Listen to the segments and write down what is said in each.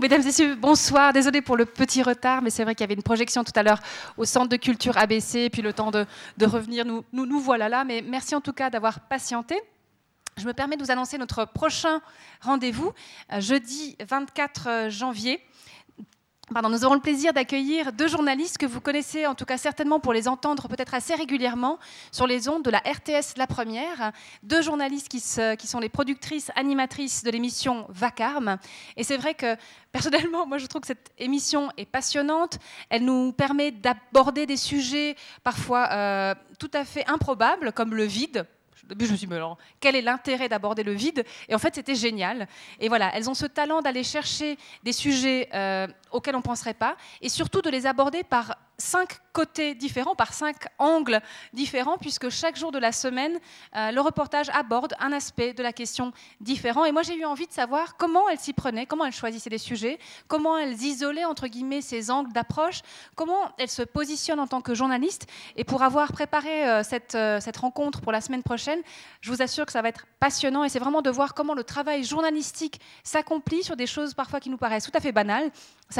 Mesdames et messieurs, bonsoir. Désolée pour le petit retard, mais c'est vrai qu'il y avait une projection tout à l'heure au Centre de culture ABC, puis le temps de, revenir, nous, voilà là. Mais merci en tout cas d'avoir patienté. Je me permets de vous annoncer notre prochain rendez-vous, euh, jeudi 24 janvier nous aurons le plaisir d'accueillir deux journalistes que vous connaissez, en tout cas certainement pour les entendre peut-être assez régulièrement sur les ondes de la RTS La Première. Deux journalistes qui, sont les productrices, animatrices de l'émission Vacarme. Et c'est vrai que personnellement, moi je trouve que cette émission est passionnante. Elle nous permet d'aborder des sujets parfois euh, tout à fait improbables, comme le vide début, je me suis dit, mais quel est l'intérêt d'aborder le vide? Et en fait, c'était génial. Et voilà, elles ont ce talent d'aller chercher des sujets euh, auxquels on ne penserait pas, et surtout de les aborder par cinq côtés différents, par cinq angles différents, puisque chaque jour de la semaine, euh, le reportage aborde un aspect de la question différent. Et moi, j'ai eu envie de savoir comment elles s'y prenaient, comment elles choisissaient les sujets, comment elles isolaient, entre guillemets, ces angles d'approche, comment elles se positionnent en tant que journalistes. Et pour avoir préparé euh, cette, euh, cette rencontre pour la semaine prochaine, je vous assure que ça va être passionnant. Et c'est vraiment de voir comment le travail journalistique s'accomplit sur des choses parfois qui nous paraissent tout à fait banales.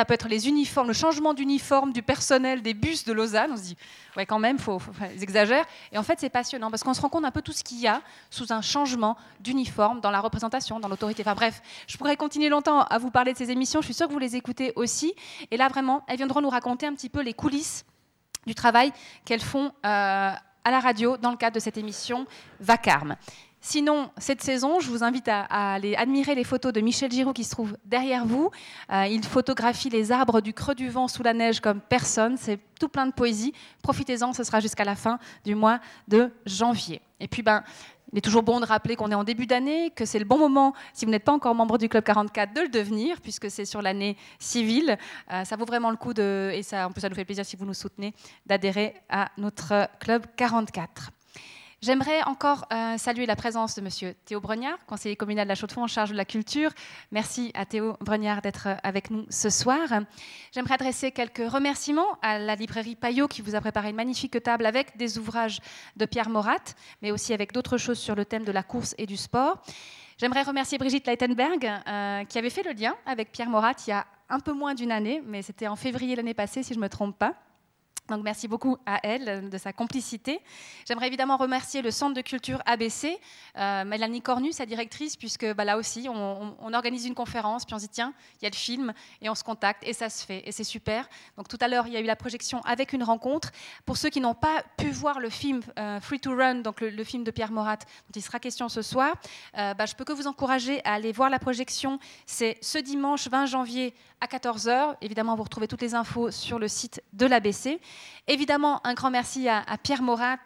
Peut être les uniformes, le changement d'uniforme du personnel des bus de Lausanne. On se dit, ouais, quand même, faut, faut, ils exagèrent. Et en fait, c'est passionnant parce qu'on se rend compte un peu tout ce qu'il y a sous un changement d'uniforme dans la représentation, dans l'autorité. Enfin bref, je pourrais continuer longtemps à vous parler de ces émissions. Je suis sûre que vous les écoutez aussi. Et là, vraiment, elles viendront nous raconter un petit peu les coulisses du travail qu'elles font euh, à la radio dans le cadre de cette émission Vacarme. Sinon, cette saison, je vous invite à, aller admirer les photos de Michel Giraud qui se trouve derrière vous. Euh, il photographie les arbres du creux du vent sous la neige comme personne. C'est tout plein de poésie. Profitez-en, ce sera jusqu'à la fin du mois de janvier. Et puis, ben, il est toujours bon de rappeler qu'on est en début d'année, que c'est le bon moment, si vous n'êtes pas encore membre du Club 44, de le devenir, puisque c'est sur l'année civile. Euh, ça vaut vraiment le coup, de, et ça, en plus ça nous fait plaisir si vous nous soutenez, d'adhérer à notre Club 44. J'aimerais encore euh, saluer la présence de Monsieur Théo Bregnard, conseiller communal de la Chaux-de-Fonds en charge de la culture. Merci à Théo Bregnard d'être euh, avec nous ce soir. J'aimerais adresser quelques remerciements à la librairie Payot qui vous a préparé une magnifique table avec des ouvrages de Pierre Morat, mais aussi avec d'autres choses sur le thème de la course et du sport. J'aimerais remercier Brigitte Leitenberg euh, qui avait fait le lien avec Pierre Morat il y a un peu moins d'une année, mais c'était en février l'année passée si je ne me trompe pas. Donc merci beaucoup à elle de sa complicité. J'aimerais évidemment remercier le Centre de culture ABC, euh, Mélanie Cornu, sa directrice, puisque bah, là aussi, on, organise une conférence, puis on se dit, tiens, il y a le film, et on se contacte, et ça se fait, et c'est super. Donc tout à l'heure, il y a eu la projection avec une rencontre. Pour ceux qui n'ont pas pu voir le film euh, Free to Run, donc le, film de Pierre Morat, dont il sera question ce soir, euh, bah, je peux que vous encourager à aller voir la projection. C'est ce dimanche 20 janvier à 14h. Évidemment, vous retrouvez toutes les infos sur le site de l'ABC. Évidemment, un grand merci à, Pierre Morat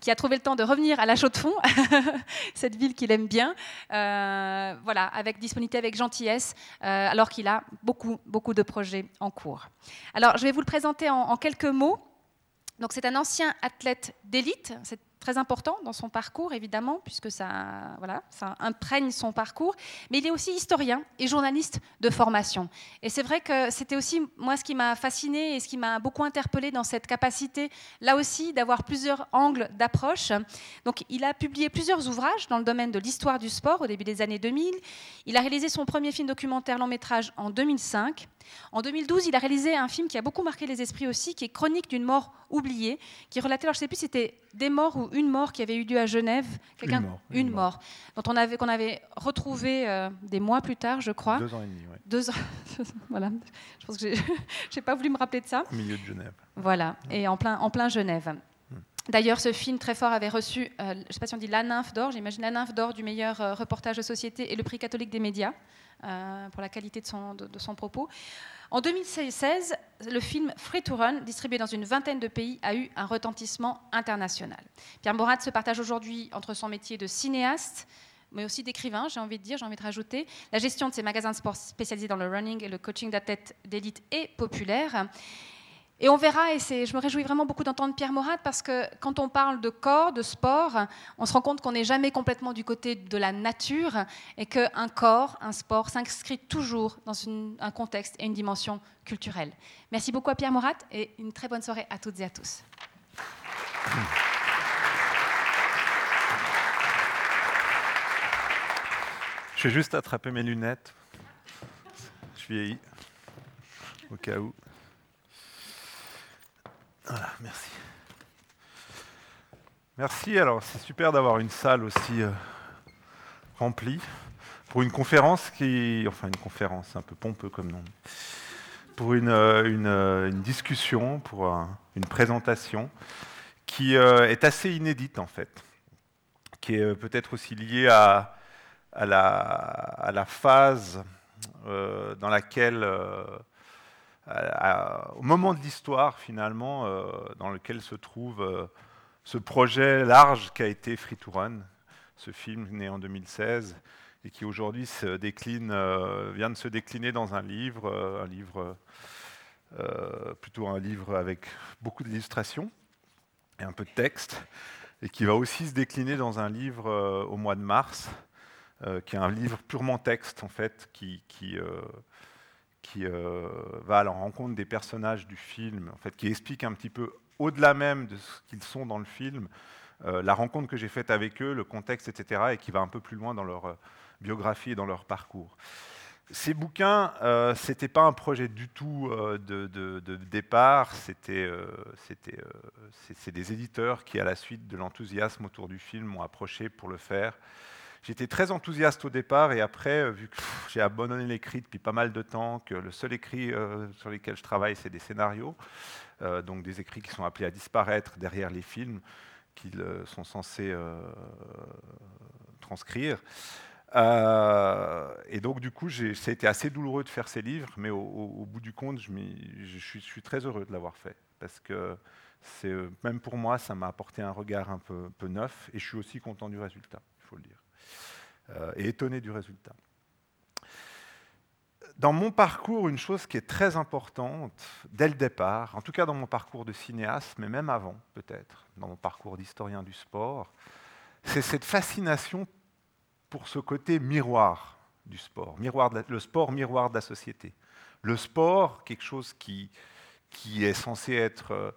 qui a trouvé le temps de revenir à la Chaux-de-Fonds, cette ville qu'il aime bien, euh, voilà, avec disponibilité, avec gentillesse, euh, alors qu'il a beaucoup, beaucoup de projets en cours. Alors, je vais vous le présenter en, en quelques mots. Donc, c'est un ancien athlète d'élite, très important dans son parcours, évidemment, puisque ça, voilà, ça imprègne son parcours. Mais il est aussi historien et journaliste de formation. Et c'est vrai que c'était aussi, moi, ce qui m'a fasciné et ce qui m'a beaucoup interpellé dans cette capacité, là aussi, d'avoir plusieurs angles d'approche. Donc, il a publié plusieurs ouvrages dans le domaine de l'histoire du sport au début des années 2000. Il a réalisé son premier film documentaire long métrage en 2005. En 2012, il a réalisé un film qui a beaucoup marqué les esprits aussi, qui est Chronique d'une mort oubliée, qui relatait, alors je ne sais plus si c'était des morts ou une mort qui avait eu lieu à Genève. Quelqu'un, une mort. Une, mort. Dont on avait, qu'on avait retrouvé euh, des mois plus tard, je crois. Deux ans et demi, oui. Deux ans. voilà. Je pense que j'ai pas voulu me rappeler de ça. Au milieu de Genève. Voilà. Et en plein, en plein Genève. Hmm. D'ailleurs, ce film très fort avait reçu, euh, je ne sais pas si on dit la nymphe d'or, j'imagine la nymphe d'or du meilleur euh, reportage de société et le prix catholique des médias pour la qualité de son, de son propos. En 2016, le film Free to Run, distribué dans une vingtaine de pays, a eu un retentissement international. Pierre Morat se partage aujourd'hui entre son métier de cinéaste, mais aussi d'écrivain, j'ai envie de dire, j'ai envie de rajouter, la gestion de ses magasins de sport spécialisés dans le running et le coaching d'athlètes d'élite et populaire. Et on verra, et je me réjouis vraiment beaucoup d'entendre Pierre Morat, parce que quand on parle de corps, de sport, on se rend compte qu'on n'est jamais complètement du côté de la nature, et qu'un corps, un sport, s'inscrit toujours dans un contexte et une dimension culturelle. Merci beaucoup à Pierre Morat, et une très bonne soirée à toutes et à tous. Je vais juste attraper mes lunettes. je vieillis. Au cas où. Merci. Merci. Alors, c'est super d'avoir une salle aussi euh, remplie pour une conférence qui. Enfin, une conférence, un peu pompeux comme nom. Pour une, euh, euh, discussion, pour une présentation qui est assez inédite en fait, qui est peut-être aussi liée à la phase dans laquelle au moment de l'histoire finalement dans lequel se trouve ce projet large qu'a été Free to Run, ce film né en 2016 et qui aujourd'hui euh, vient de se décliner dans un livre, euh, un livre euh, plutôt un livre avec beaucoup d'illustrations et un peu de texte, et qui va aussi se décliner dans un livre au mois de mars, qui est un livre purement texte en fait, qui, qui va à la rencontre des personnages du film, en fait, qui explique un petit peu au-delà même de ce qu'ils sont dans le film, euh, la rencontre que j'ai faite avec eux, le contexte, etc., et qui va un peu plus loin dans leur euh, biographie et dans leur parcours. Ces bouquins, euh, ce n'était pas un projet du tout de, départ, c'était c'est des éditeurs qui, à la suite de l'enthousiasme autour du film, m'ont approché pour le faire. J'étais très enthousiaste au départ et après, vu que j'ai abandonné l'écrit depuis pas mal de temps, que le seul écrit sur lequel je travaille, c'est des scénarios, euh, donc des écrits qui sont appelés à disparaître derrière les films qu'ils euh, sont censés euh, transcrire. et donc, du coup, ça a été assez douloureux de faire ces livres, mais au, bout du compte, je, suis, très heureux de l'avoir fait. Parce que même pour moi, ça m'a apporté un regard un peu, neuf, et je suis aussi content du résultat, il faut le dire. Et étonné du résultat dans mon parcours, une chose qui est très importante dès le départ, en tout cas dans mon parcours de cinéaste, mais même avant peut-être, dans mon parcours d'historien du sport, c'est cette fascination pour ce côté miroir du sport, miroir le sport miroir de la société. Le sport, quelque chose qui, qui est censé être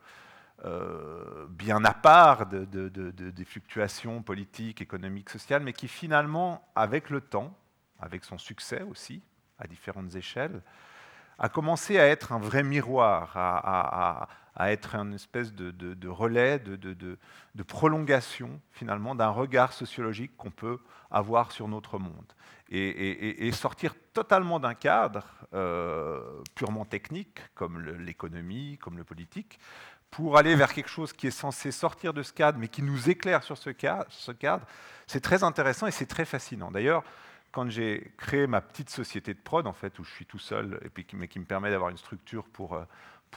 euh, bien à part de, des fluctuations politiques, économiques, sociales, mais qui finalement, avec le temps, avec son succès aussi, à différentes échelles, a commencé à être un vrai miroir, à, être une espèce de, relais, de, prolongation finalement d'un regard sociologique qu'on peut avoir sur notre monde. Et, sortir totalement d'un cadre euh, purement technique, comme l'économie, comme le politique, pour aller vers quelque chose qui est censé sortir de ce cadre, mais qui nous éclaire sur ce cadre, ce cadre c'est très intéressant et c'est très fascinant. D'ailleurs, quand j'ai créé ma petite société de prod, en fait, où je suis tout seul, mais qui me permet d'avoir une structure pour, euh,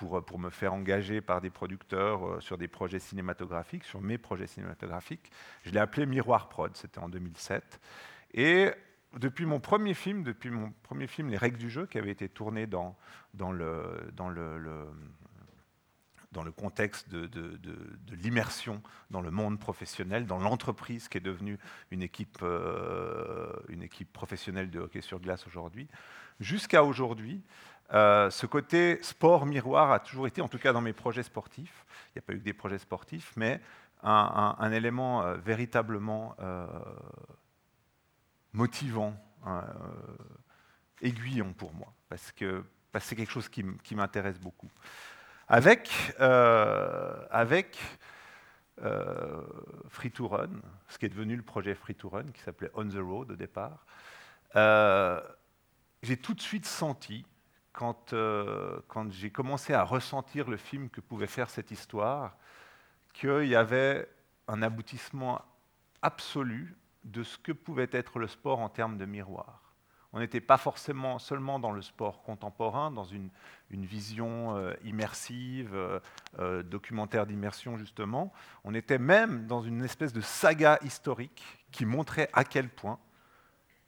euh, pour me faire engager par des producteurs euh, sur des projets cinématographiques, sur mes projets cinématographiques, je l'ai appelé Miroir Prod, c'était en 2007. Et depuis mon premier film, depuis mon premier film Les règles du jeu, qui avait été tourné dans, dans, le, dans le dans le contexte de, l'immersion dans le monde professionnel, dans l'entreprise qui est devenue une équipe, euh, professionnelle de hockey sur glace aujourd'hui. Jusqu'à aujourd'hui, euh, ce côté sport miroir a toujours été, en tout cas dans mes projets sportifs, il n'y a pas eu que des projets sportifs, mais un, élément euh, véritablement motivant, aiguillon pour moi, parce que c'est quelque chose qui m'intéresse beaucoup avec, euh, euh, Free to Run, ce qui est devenu le projet Free to Run, qui s'appelait On the Road au départ. Euh, j'ai tout de suite senti, quand j'ai commencé à ressentir le film que pouvait faire cette histoire, qu'il y avait un aboutissement absolu de ce que pouvait être le sport en termes de miroir. On n'était pas forcément seulement dans le sport contemporain, dans une, vision euh, immersive, euh, euh, documentaire d'immersion justement. On était même dans une espèce de saga historique qui montrait à quel point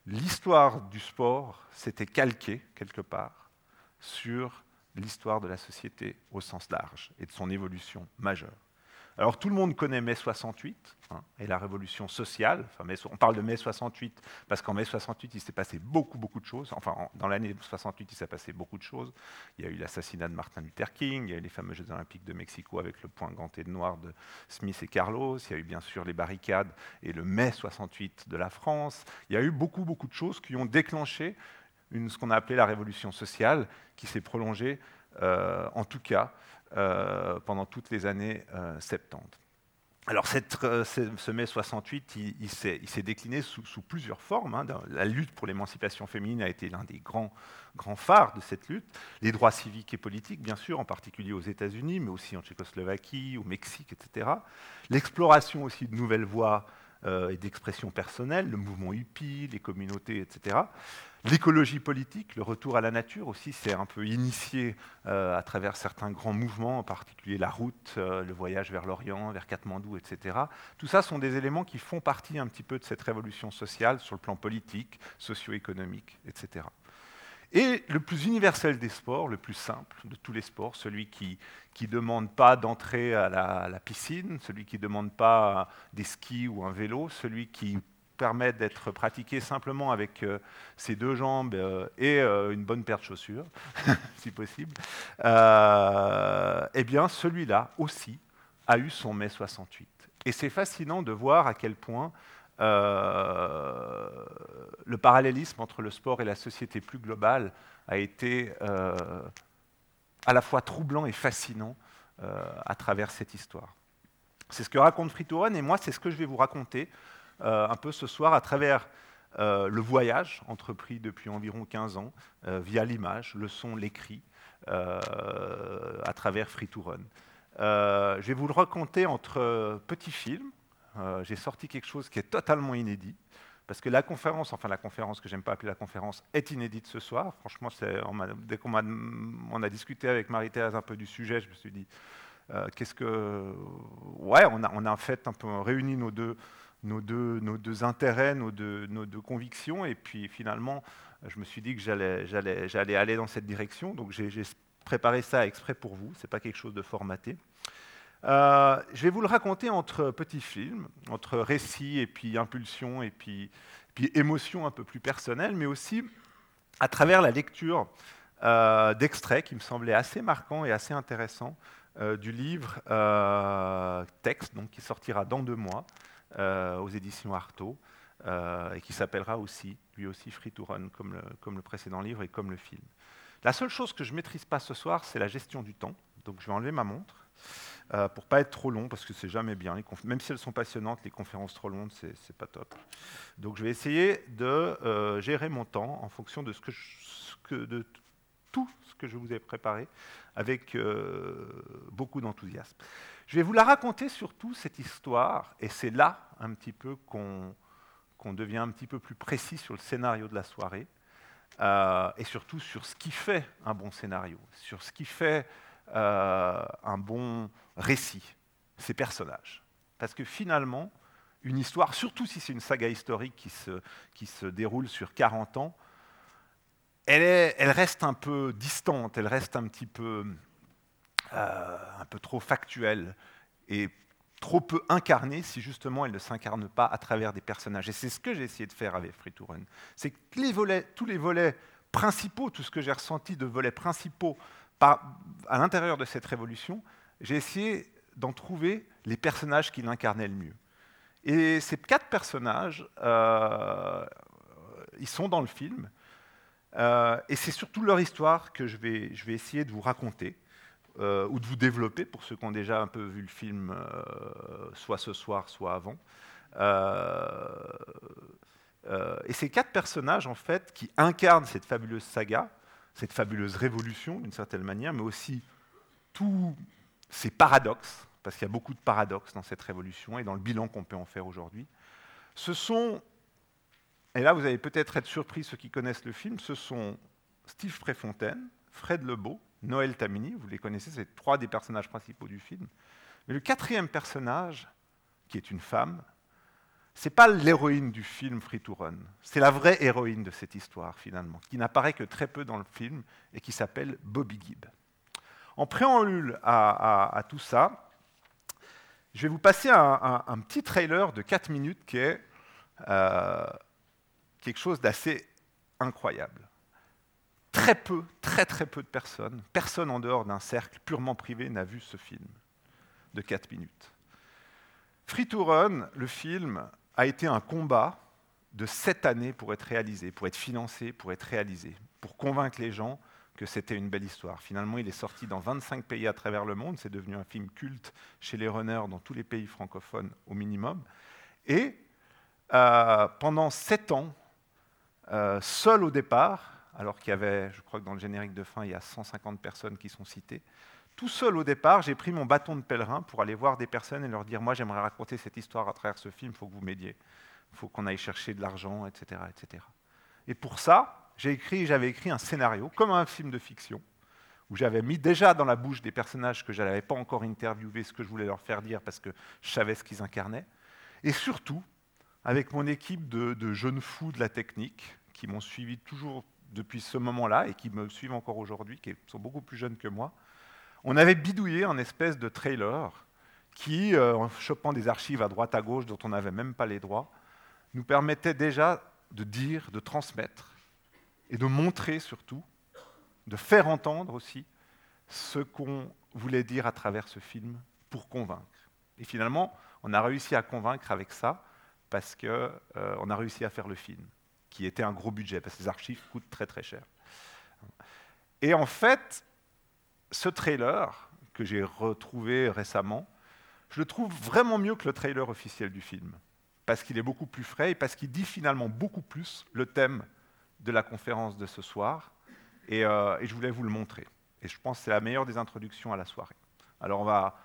l'histoire du sport s'était calquée quelque part sur l'histoire de la société au sens large et de son évolution majeure. Alors tout le monde connaît mai 68 hein, et la révolution sociale. on parle de mai 68 parce qu'en mai 68, il s'est passé beaucoup, beaucoup de choses. Enfin, dans l'année 68, il s'est passé beaucoup de choses. Il y a eu l'assassinat de Martin Luther King, il y a eu les fameux Jeux olympiques de Mexico avec le point ganté de noir de Smith et Carlos, il y a eu bien sûr les barricades et le mai 68 de la France. Il y a eu beaucoup, beaucoup de choses qui ont déclenché ce qu'on a appelé la révolution sociale, qui s'est prolongée, en tout cas, pendant toutes les années 70. Alors euh, ce mai 68, il, s'est décliné sous, plusieurs formes. Hein. La lutte pour l'émancipation féminine a été l'un des grands, grands phares de cette lutte. Les droits civiques et politiques, bien sûr, en particulier aux États-Unis, mais aussi en Tchécoslovaquie, au Mexique, etc. L'exploration aussi de nouvelles voies euh, et d'expression personnelle, le mouvement hippie, les communautés, etc. L'écologie politique, le retour à la nature aussi, c'est un peu initié euh, à travers certains grands mouvements, en particulier la route, euh, le voyage vers l'Orient, vers Katmandou, etc. Tout ça sont des éléments qui font partie un petit peu de cette révolution sociale sur le plan politique, socio-économique, etc. Et le plus universel des sports, le plus simple de tous les sports, celui qui ne demande pas d'entrer à, la, piscine, celui qui ne demande pas des skis ou un vélo, celui qui permet d'être pratiqué simplement avec euh, ses deux jambes euh, et euh, une bonne paire de chaussures, si possible, eh bien celui-là aussi a eu son mai 68. Et c'est fascinant de voir à quel point euh, le parallélisme entre le sport et la société plus globale a été euh, à la fois troublant et fascinant euh, à travers cette histoire. C'est ce que raconte Fritouren et moi c'est ce que je vais vous raconter un peu ce soir à travers le voyage entrepris depuis environ 15 ans via l'image, le son, l'écrit, à travers Fritouren. je vais vous le raconter entre petits films, euh, j'ai sorti quelque chose qui est totalement inédit. Parce que la conférence, enfin la conférence que j'aime pas appeler la conférence, est inédite ce soir. Franchement, dès qu'on a, discuté avec Marie-Thérèse un peu du sujet, je me suis dit, euh, qu'est-ce que... Ouais, on a, on a en fait un peu réuni nos deux, nos deux, nos deux intérêts, nos deux, nos deux convictions, et puis finalement, je me suis dit que j'allais aller dans cette direction. Donc j'ai préparé ça exprès pour vous, ce n'est pas quelque chose de formaté. Euh, je vais vous le raconter entre petits films, entre récits et puis impulsions et puis, émotions un peu plus personnelles, mais aussi à travers la lecture euh, d'extraits qui me semblaient assez marquants et assez intéressants euh, du livre Texte, donc, qui sortira dans deux mois aux éditions Artaud et qui s'appellera aussi, lui aussi, Free to Run, comme le, comme le précédent livre et comme le film. La seule chose que je ne maîtrise pas ce soir, c'est la gestion du temps. Donc je vais enlever ma montre. Euh, pour pas être trop long, parce que c'est jamais bien. même si elles sont passionnantes, les conférences trop longues, c'est pas top. Donc je vais essayer de euh, gérer mon temps en fonction de, tout ce que je vous ai préparé, avec euh, beaucoup d'enthousiasme. Je vais vous la raconter surtout, cette histoire, et c'est là un petit peu qu'on devient un petit peu plus précis sur le scénario de la soirée, et surtout sur ce qui fait un bon scénario, sur ce qui fait euh, un bon récit, ces personnages. Parce que finalement, une histoire, surtout si c'est une saga historique qui se, qui se déroule sur 40 ans, elle, est, elle, reste un peu distante, elle reste un petit peu, euh, un peu trop factuelle et trop peu incarnée si justement elle ne s'incarne pas à travers des personnages. Et c'est ce que j'ai essayé de faire avec Free to Run. C'est que les volets, tous les volets principaux, tout ce que j'ai ressenti de volets principaux à l'intérieur de cette révolution, j'ai essayé d'en trouver les personnages qui l'incarnaient le mieux. Et ces quatre personnages, euh, ils sont dans le film, euh, et c'est surtout leur histoire que je vais, essayer de vous raconter, euh, ou de vous développer, pour ceux qui ont déjà un peu vu le film, soit ce soir, soit avant. et ces quatre personnages, en fait, qui incarnent cette fabuleuse saga, cette fabuleuse révolution d'une certaine manière, mais aussi tous ces paradoxes, parce qu'il y a beaucoup de paradoxes dans cette révolution et dans le bilan qu'on peut en faire aujourd'hui. Ce sont, et là vous allez peut-être être surpris ceux qui connaissent le film, ce sont Steve Préfontaine, Fred Lebeau, Noël Tamini, vous les connaissez, c'est trois des personnages principaux du film. Mais le quatrième personnage, qui est une femme, c'est pas l'héroïne du film Free to Run, c'est la vraie héroïne de cette histoire finalement, qui n'apparaît que très peu dans le film et qui s'appelle Bobby Gibb. En préambule à, tout ça, je vais vous passer un, petit trailer de 4 minutes qui est euh, quelque chose d'assez incroyable. Très peu, très très peu de personnes, personne en dehors d'un cercle purement privé n'a vu ce film de 4 minutes. Free to Run, le film, a été un combat de sept années pour être réalisé, pour être financé, pour être réalisé, pour convaincre les gens que c'était une belle histoire. Finalement, il est sorti dans 25 pays à travers le monde. C'est devenu un film culte chez les runners dans tous les pays francophones au minimum. Et euh, pendant sept ans, euh, seul au départ, alors qu'il y avait, je crois que dans le générique de fin, il y a 150 personnes qui sont citées, tout seul au départ, j'ai pris mon bâton de pèlerin pour aller voir des personnes et leur dire, moi j'aimerais raconter cette histoire à travers ce film, il faut que vous m'aidiez, il faut qu'on aille chercher de l'argent, etc., etc. Et pour ça, j'ai écrit, j'avais écrit un scénario, comme un film de fiction, où j'avais mis déjà dans la bouche des personnages que je n'avais pas encore interviewés ce que je voulais leur faire dire parce que je savais ce qu'ils incarnaient. Et surtout, avec mon équipe de, jeunes fous de la technique, qui m'ont suivi toujours depuis ce moment-là et qui me suivent encore aujourd'hui, qui sont beaucoup plus jeunes que moi, on avait bidouillé un espèce de trailer qui, euh, en chopant des archives à droite à gauche dont on n'avait même pas les droits, nous permettait déjà de dire, de transmettre et de montrer surtout, de faire entendre aussi ce qu'on voulait dire à travers ce film pour convaincre. Et finalement, on a réussi à convaincre avec ça, parce qu'on euh, a réussi à faire le film, qui était un gros budget, parce que les archives coûtent très très cher. Et en fait, ce trailer que j'ai retrouvé récemment, je le trouve vraiment mieux que le trailer officiel du film, parce qu'il est beaucoup plus frais et parce qu'il dit finalement beaucoup plus le thème de la conférence de ce soir, et, euh, je voulais vous le montrer. Et je pense que c'est la meilleure des introductions à la soirée. Alors on va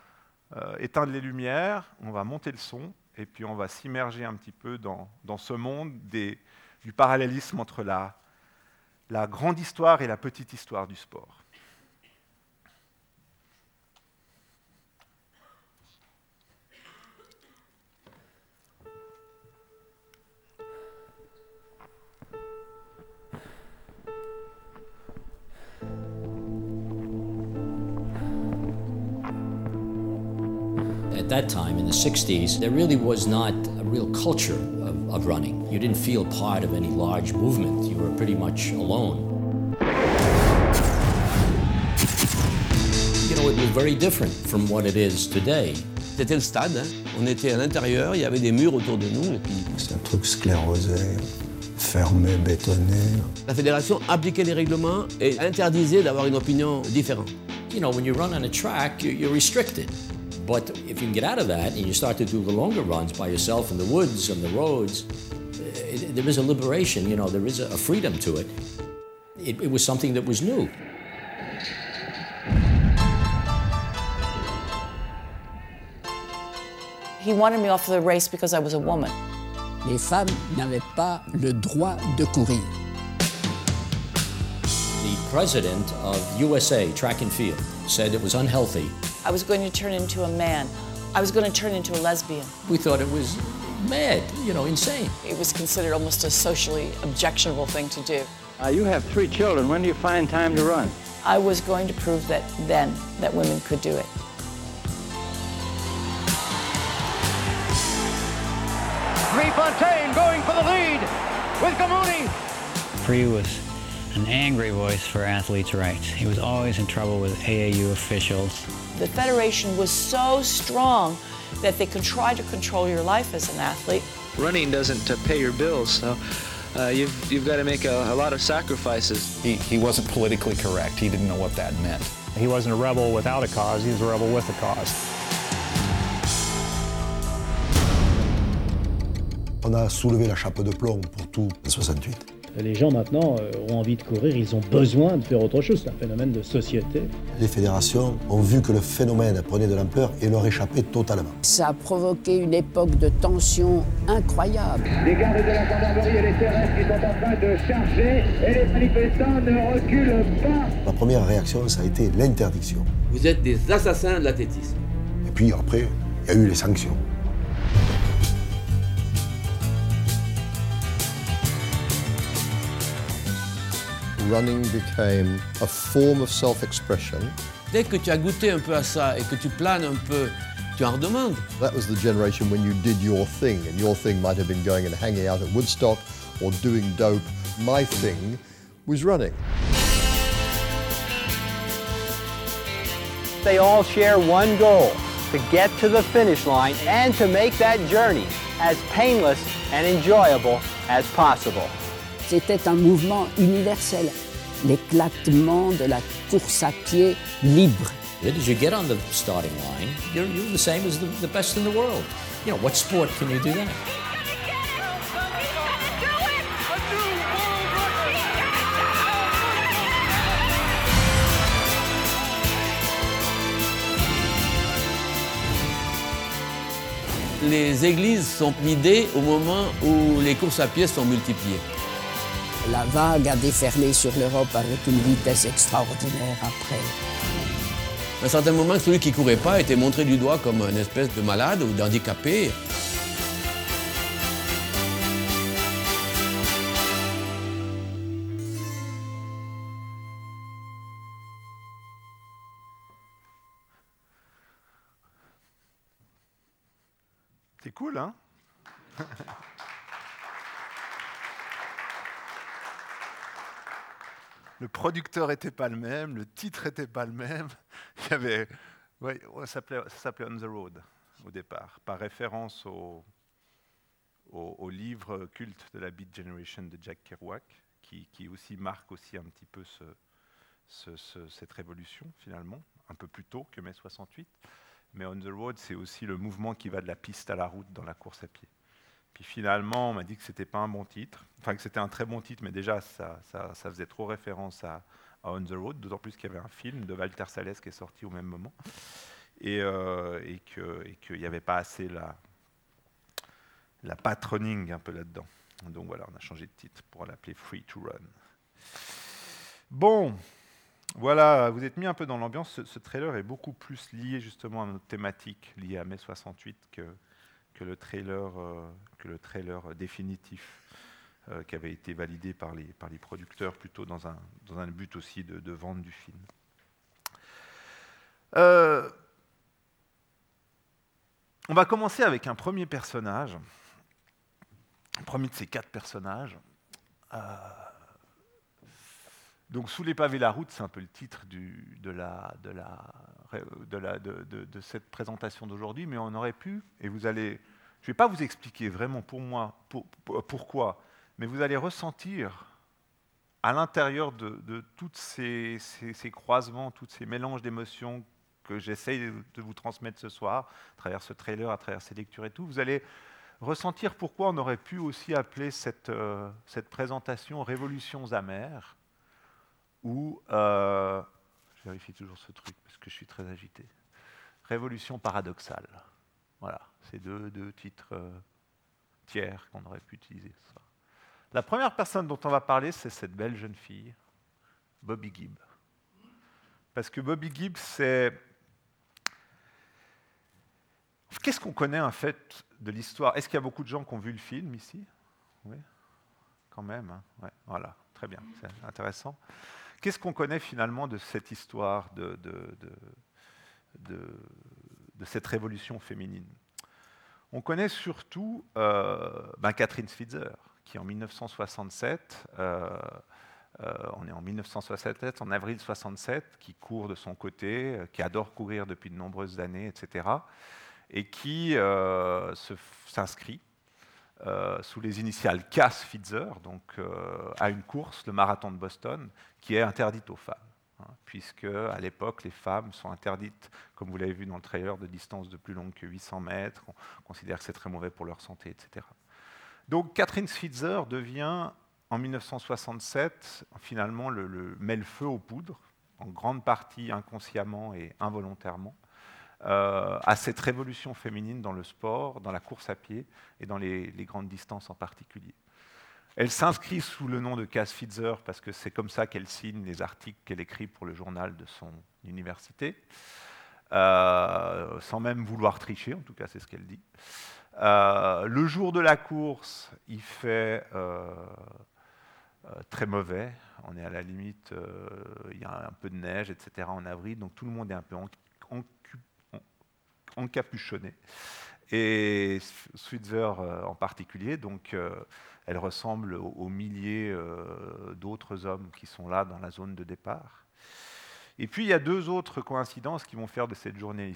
euh, éteindre les lumières, on va monter le son, et puis on va s'immerger un petit peu dans, ce monde du parallélisme entre la, la grande histoire et la petite histoire du sport. That time, in the 60s, there really was not a real culture of, of running. You didn't feel part of any large movement. You were pretty much alone. You know, it was very different from what it is today. C'était le stade, hein. on était à l'intérieur, il y avait des murs autour de nous. Et puis... C'est un truc sclérosé, fermé, bétonné. La fédération appliquait les règlements et interdisait d'avoir une opinion différente. You know, when you run on a track, you're restricted. But if you can get out of that and you start to do the longer runs by yourself in the woods and the roads, eh, it, there is a liberation, you know, there is a, a freedom to it. it. It was something that was new. He wanted me off the race because I was a woman. Les femmes n'avaient pas le droit de courir. The president of USA Track and Field said it was unhealthy I was going to turn into a man. I was going to turn into a lesbian. We thought it was mad, you know, insane. It was considered almost a socially objectionable thing to do. Uh, you have three children. When do you find time to run? I was going to prove that then that women could do it. Fontaine going for the lead with Gamuni. Free was an angry voice for athletes' rights. He was always in trouble with AAU officials. The federation was so strong that they could try to control your life as an athlete. Running doesn't uh, pay your bills, so uh, you've, you've got to make a, a lot of sacrifices. He, he wasn't politically correct. He didn't know what that meant. He wasn't a rebel without a cause, he was a rebel with a cause. On a soulevé la chape de plomb pour tout 68. Les gens maintenant euh, ont envie de courir, ils ont besoin de faire autre chose, c'est un phénomène de société. Les fédérations ont vu que le phénomène prenait de l'ampleur et leur échappait totalement. Ça a provoqué une époque de tension incroyable. Les gardes de la gendarmerie et les CRS qui sont en train de charger et les manifestants ne reculent pas. La première réaction, ça a été l'interdiction. Vous êtes des assassins de l'athlétisme. Et puis après, il y a eu les sanctions. Running became a form of self-expression. Dès que tu as goûté un peu à ça et que tu planes un peu, tu en redemandes. That was the generation when you did your thing, and your thing might have been going and hanging out at Woodstock or doing dope. My thing was running. They all share one goal, to get to the finish line and to make that journey as painless and enjoyable as possible. C'était un mouvement universel, l'éclatement de la course à pied libre. As you get on the starting line, you're, you're the same as the, the best in the world. You know, what sport can you do that? Les églises sont vidées au moment où les courses à pied sont multipliées. La vague a déferlé sur l'Europe avec une vitesse extraordinaire après. À un certain moment, celui qui courait pas était montré du doigt comme une espèce de malade ou d'handicapé. C'est cool, hein? Le producteur n'était pas le même, le titre n'était pas le même. Il avait, ça s'appelait On the Road au départ, par référence au, livre culte de la Beat Generation de Jack Kerouac, qui, aussi marque aussi un petit peu ce, ce, ce, cette révolution finalement, un peu plus tôt que mai 68. Mais On the Road, c'est aussi le mouvement qui va de la piste à la route dans la course à pied. Puis finalement, on m'a dit que c'était pas un bon titre, enfin que c'était un très bon titre, mais déjà ça, faisait trop référence à, On the Road, d'autant plus qu'il y avait un film de Walter Salles qui est sorti au même moment, et, euh, qu'il n'y avait pas assez la, la patroning un peu là-dedans. Donc voilà, on a changé de titre pour l'appeler Free to Run. Bon, voilà, vous êtes mis un peu dans l'ambiance. Ce, ce, trailer est beaucoup plus lié justement à notre thématique liée à mai 68 que, que le trailer, euh, que le trailer définitif euh, qui avait été validé par les, par les producteurs plutôt dans un, dans un but aussi de, de vente du film. Euh, on va commencer avec un premier personnage, le premier de ces quatre personnages. Donc, Sous les pavés la route, c'est un peu le titre de, la, de, la, de, la, de, cette présentation d'aujourd'hui, mais on aurait pu, et vous allez, je ne vais pas vous expliquer vraiment pour moi pour, pour, pourquoi, mais vous allez ressentir à l'intérieur de, tous ces, ces, ces, croisements, tous ces mélanges d'émotions que j'essaye de vous transmettre ce soir, à travers ce trailer, à travers ces lectures et tout, vous allez ressentir pourquoi on aurait pu aussi appeler cette, euh, cette présentation Révolutions amères, ou, euh, je vérifie toujours ce truc parce que je suis très agité, Révolution paradoxale. Voilà, c'est deux, titres euh, tiers qu'on aurait pu utiliser. La première personne dont on va parler, c'est cette belle jeune fille, Bobby Gibb. Parce que Bobby Gibb, c'est... Qu'est-ce qu'on connaît en fait de l'histoire? Est-ce qu'il y a beaucoup de gens qui ont vu le film ici? Oui, quand même. Hein voilà, très bien, c'est intéressant. Qu'est-ce qu'on connaît finalement de cette histoire, de, cette révolution féminine? On connaît surtout euh, ben Catherine Switzer, qui en 1967, euh, euh, on est en 1967, en avril 67, qui court de son côté, qui adore courir depuis de nombreuses années, etc., et qui s'inscrit euh, sous les initiales Cass Fitzer, donc euh, à une course, le marathon de Boston, qui est interdite aux femmes, hein, puisque à l'époque les femmes sont interdites, comme vous l'avez vu dans le trailer, de distance de plus longue que 800 mètres. On considère que c'est très mauvais pour leur santé, etc. Donc Catherine Switzer devient en 1967 finalement le, le, met le feu aux poudres, en grande partie inconsciemment et involontairement, euh, à cette révolution féminine dans le sport, dans la course à pied et dans les, grandes distances en particulier. Elle s'inscrit sous le nom de Cass Fitzer parce que c'est comme ça qu'elle signe les articles qu'elle écrit pour le journal de son université, euh, sans même vouloir tricher, en tout cas c'est ce qu'elle dit. Euh, le jour de la course, il fait très mauvais. On est à la limite, il y a un peu de neige, etc. en avril, donc tout le monde est un peu en, en, encapuchonné. Et Switzer euh, en particulier, donc elle ressemble aux, milliers d'autres hommes qui sont là dans la zone de départ. Et puis il y a deux autres coïncidences qui vont faire de cette journée,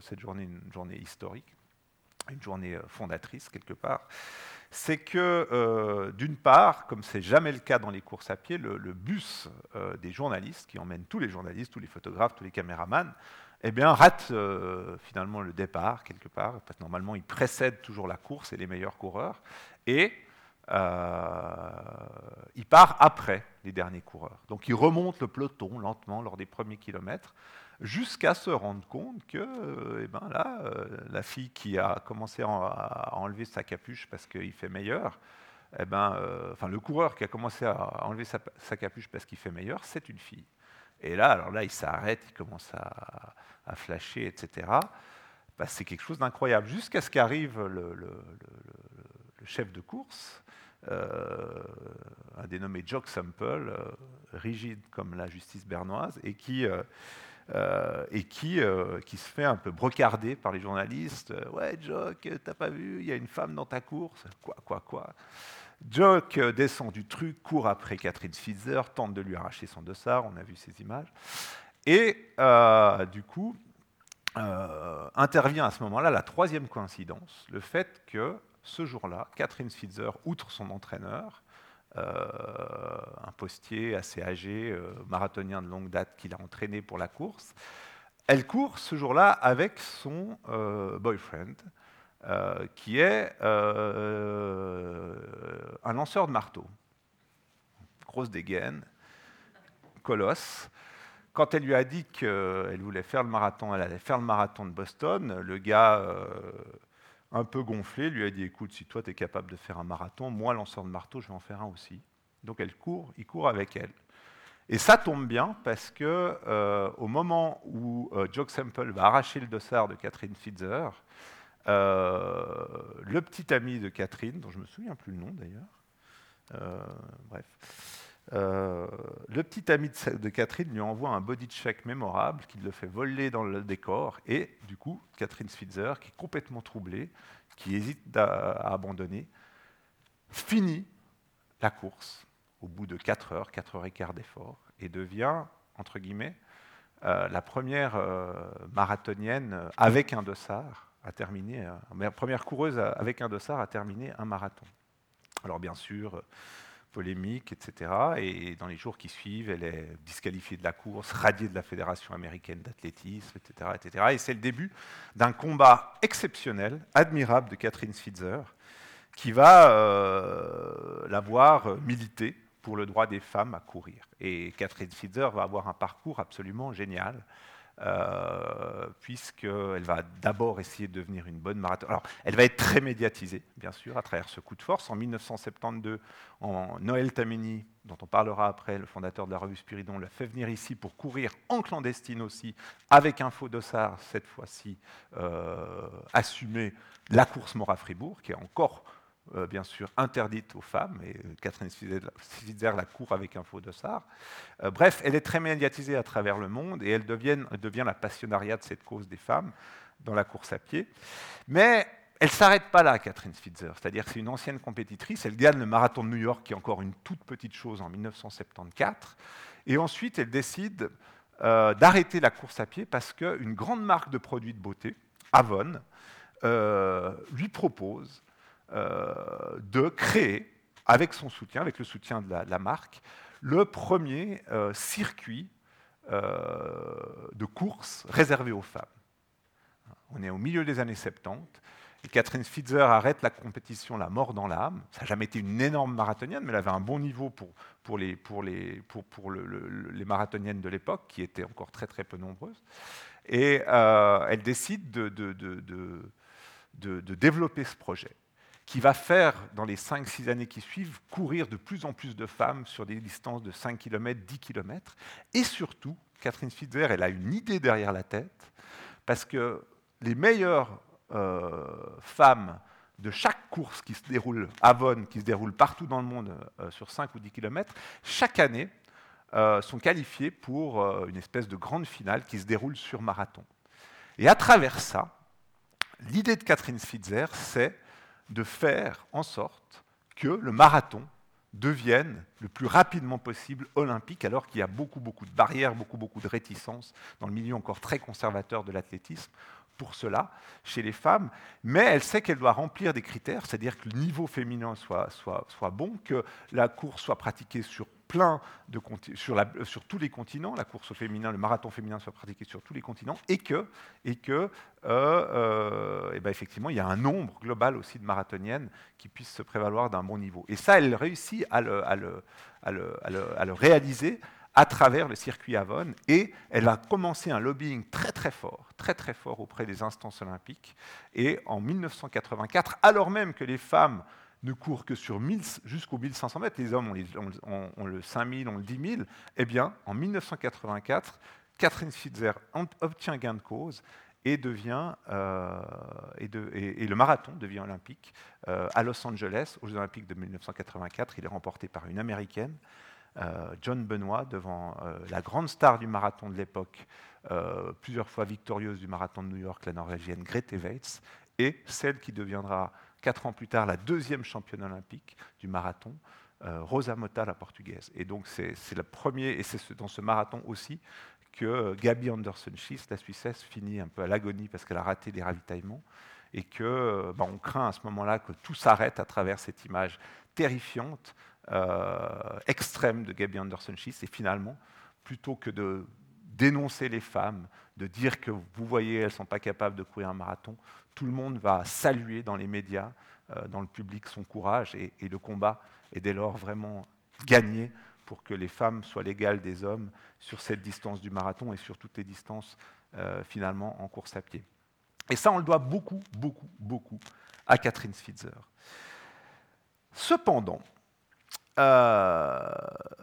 cette journée une journée historique. une journée fondatrice quelque part, c'est que, d'une part, comme c'est jamais le cas dans les courses à pied, le, bus des journalistes, qui emmène tous les journalistes, tous les photographes, tous les caméramans, eh bien, rate finalement le départ quelque part, parce normalement, il précède toujours la course et les meilleurs coureurs, et euh, il part après les derniers coureurs. Donc il remonte le peloton lentement lors des premiers kilomètres jusqu'à se rendre compte que euh, eh ben là, euh, la fille qui a commencé à, enlever sa capuche parce qu'il fait meilleur, eh ben, enfin le coureur qui a commencé à enlever sa, capuche parce qu'il fait meilleur, c'est une fille. Et là, alors là, il s'arrête, il commence à, flasher, etc. Bah, c'est quelque chose d'incroyable. Jusqu'à ce qu'arrive le, chef de course, euh, un dénommé Jock Sample, euh, rigide comme la justice bernoise, et qui, euh, qui se fait un peu brocarder par les journalistes. Ouais, Jock, t'as pas vu, il y a une femme dans ta course. Quoi, quoi, quoi. Jock descend du truc, court après Catherine Switzer, tente de lui arracher son dossard, on a vu ces images. Et du coup, intervient à ce moment-là la troisième coïncidence, le fait que ce jour-là, Catherine Switzer, outre son entraîneur, euh, un postier assez âgé, euh, marathonien de longue date qui l'a entraîné pour la course, elle court ce jour-là avec son euh, qui est un lanceur de marteau. Grosse dégaine, colosse. Quand elle lui a dit qu'elle voulait faire le marathon, elle allait faire le marathon de Boston, le gars un peu gonflé, lui a dit écoute, si toi tu es capable de faire un marathon, moi, lanceur de marteau, je vais en faire un aussi. Donc elle court, il court avec elle. Et ça tombe bien parce que euh, au moment où euh, Joe Sample va arracher le dossard de Catherine Fitzer, euh, le petit ami de Catherine, dont je me souviens plus le nom d'ailleurs, bref, euh, le petit ami de Catherine lui envoie un body check mémorable qui le fait voler dans le décor. Et du coup, Catherine Switzer, qui est complètement troublée, qui hésite à, abandonner, finit la course au bout de 4 heures, 4 heures et quart d'effort, et devient, entre guillemets, euh, la première euh, marathonienne avec un dossard à terminer, la première coureuse avec un dossard à terminer un marathon. Alors bien sûr, polémique, etc. Et dans les jours qui suivent, elle est disqualifiée de la course, radiée de la Fédération américaine d'athlétisme, etc., etc. Et c'est le début d'un combat exceptionnel, admirable de Catherine Switzer, qui va euh, la voir militer pour le droit des femmes à courir. Et Catherine Switzer va avoir un parcours absolument génial. Euh, puisqu'elle va d'abord essayer de devenir une bonne marathon. Alors, elle va être très médiatisée, bien sûr, à travers ce coup de force. En 1972, en Noël Tamini, dont on parlera après, le fondateur de la revue Spiridon, l'a fait venir ici pour courir en clandestine aussi, avec un faux dossard, cette fois-ci euh, assumé, la course Mora-Fribourg, qui est encore euh, bien sûr interdite aux femmes, et euh, Catherine Switzer la court avec un faux dossard. Euh, bref, elle est très médiatisée à travers le monde et elle devient, la passionnariat de cette cause des femmes dans la course à pied. Mais elle ne s'arrête pas là, Catherine Switzer, c'est-à-dire c'est une ancienne compétitrice, elle gagne le marathon de New York, qui est encore une toute petite chose en 1974, et ensuite elle décide d'arrêter la course à pied parce qu'une grande marque de produits de beauté, Avon, lui propose de créer, avec son soutien, avec le soutien de la, marque, le premier euh, circuit euh, de course réservé aux femmes. On est au milieu des années 70. Et Catherine Switzer arrête la compétition la mort dans l'âme. Ça n'a jamais été une énorme marathonienne, mais elle avait un bon niveau pour, les, marathoniennes de l'époque, qui étaient encore très très peu nombreuses. Et elle décide de, de, de, de développer ce projet qui va faire, dans les 5-6 années qui suivent, courir de plus en plus de femmes sur des distances de 5 km, 10 km. Et surtout, Catherine Switzer, elle a une idée derrière la tête, parce que les meilleures euh, femmes de chaque course qui se déroule à Bonn, qui se déroule partout dans le monde euh, sur 5 ou 10 km, chaque année euh, sont qualifiées pour une espèce de grande finale qui se déroule sur marathon. Et à travers ça, l'idée de Catherine Switzer, c'est de faire en sorte que le marathon devienne le plus rapidement possible olympique, alors qu'il y a beaucoup, beaucoup de barrières, beaucoup, beaucoup de réticences dans le milieu encore très conservateur de l'athlétisme pour cela chez les femmes, mais elle sait qu'elle doit remplir des critères, c'est-à-dire que le niveau féminin soit, soit, soit bon, que la course soit pratiquée sur plein de sur, la, sur, tous les continents, la course au féminin, le marathon féminin soit pratiqué sur tous les continents, et que, et que euh, euh, et ben effectivement, il y a un nombre global aussi de marathoniennes qui puissent se prévaloir d'un bon niveau. Et ça, elle réussit à le, à le réaliser à travers le circuit Avon et elle a commencé un lobbying très très fort, très très fort auprès des instances olympiques. Et en 1984, alors même que les femmes ne courent que sur jusqu'aux 1500 mètres, les hommes ont, le 5000, ont le 10 000, eh bien, en 1984, Catherine Switzer obtient gain de cause et, devient, euh, et, le marathon devient olympique euh, à Los Angeles, aux Jeux olympiques de 1984. Il est remporté par une Américaine. Euh, John Benoit devant la grande star du marathon de l'époque, plusieurs fois victorieuse du marathon de New York, la norvégienne Grete Weitz, et celle qui deviendra quatre ans plus tard la deuxième championne olympique du marathon, Rosa Mota, la portugaise. Et donc c'est le premier, et c'est dans ce marathon aussi que Gabi Anderson-Schiss, la Suissesse, finit un peu à l'agonie parce qu'elle a raté des ravitaillements et que bah, on craint à ce moment-là que tout s'arrête à travers cette image terrifiante euh, extrême de Gabby Anderson-Schiss. Et finalement, plutôt que de dénoncer les femmes, de dire que vous voyez, elles ne sont pas capables de courir un marathon, tout le monde va saluer dans les médias, euh, dans le public, son courage et, le combat est dès lors vraiment gagné pour que les femmes soient l'égale des hommes sur cette distance du marathon et sur toutes les distances euh, finalement en course à pied. Et ça, on le doit beaucoup, beaucoup, beaucoup à Catherine Switzer. Cependant, euh,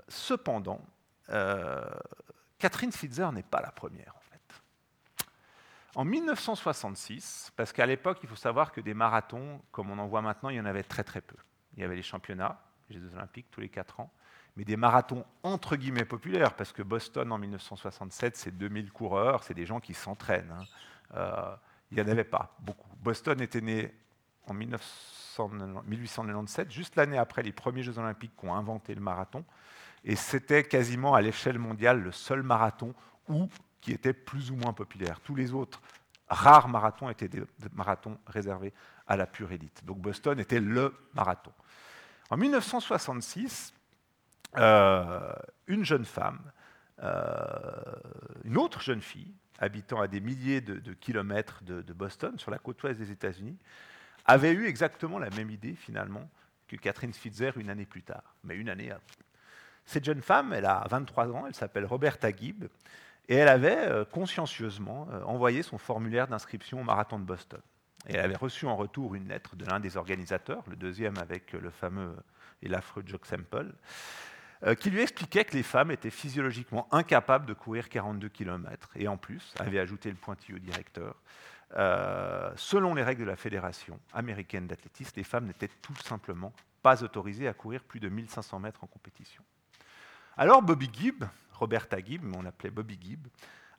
cependant, Catherine Switzer n'est pas la première. En 1966, parce qu'à l'époque, il faut savoir que des marathons, comme on en voit maintenant, il y en avait très très peu. Il y avait les championnats, les Jeux olympiques tous les 4 ans, mais des marathons entre guillemets populaires, parce que Boston en 1967, c'est 2000 coureurs, c'est des gens qui s'entraînent. Hein. Euh, il n'y en avait pas beaucoup. Boston était né en 1897, juste l'année après les premiers Jeux olympiques qui ont inventé le marathon. Et c'était quasiment à l'échelle mondiale le seul marathon où, qui était plus ou moins populaire. Tous les autres rares marathons étaient des marathons réservés à la pure élite. Donc Boston était le marathon. En 1966, euh, une jeune femme, euh, une autre jeune fille, habitant à des milliers de, kilomètres de, Boston, sur la côte ouest des États-Unis, avait eu exactement la même idée finalement que Catherine Switzer une année plus tard, mais une année avant. Cette jeune femme, elle a 23 ans, elle s'appelle Roberta Gibb, et elle avait euh, consciencieusement euh, envoyé son formulaire d'inscription au marathon de Boston. Et elle avait reçu en retour une lettre de l'un des organisateurs, le deuxième avec le fameux et l'affreux Jock Semple, euh, qui lui expliquait que les femmes étaient physiologiquement incapables de courir 42 km, et en plus, avait ajouté le pointilleux directeur, euh, selon les règles de la Fédération américaine d'athlétisme, les femmes n'étaient tout simplement pas autorisées à courir plus de 1500 mètres en compétition. Alors Bobby Gibb, Roberta Gibb, mais on l'appelait Bobby Gibb,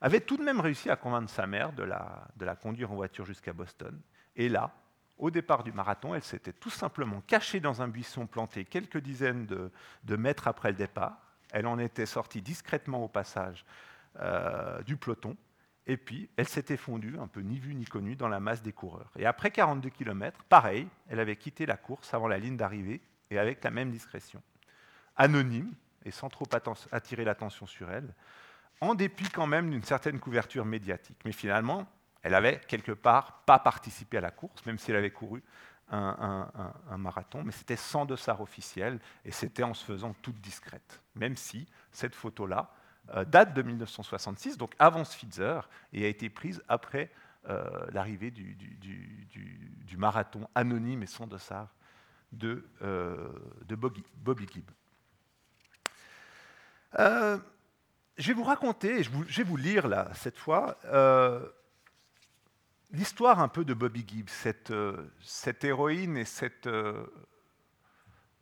avait tout de même réussi à convaincre sa mère de la, conduire en voiture jusqu'à Boston. Et là, au départ du marathon, elle s'était tout simplement cachée dans un buisson planté quelques dizaines de, mètres après le départ. Elle en était sortie discrètement au passage euh, du peloton. Et puis, elle s'était fondue, un peu ni vue ni connue, dans la masse des coureurs. Et après 42 km, pareil, elle avait quitté la course avant la ligne d'arrivée, et avec la même discrétion. Anonyme, et sans trop attirer l'attention sur elle, en dépit quand même d'une certaine couverture médiatique. Mais finalement, elle avait quelque part pas participé à la course, même si elle avait couru un, marathon, mais c'était sans dossard officiel, et c'était en se faisant toute discrète. Même si cette photo-là, euh, date de 1966, donc avant Switzer, et a été prise après euh, l'arrivée du, marathon anonyme et sans dossard de, euh, Bobby Gibb. Je vais vous raconter, je, vais vous lire là, cette fois, l'histoire un peu de Bobby Gibb, cette, cette héroïne et cette,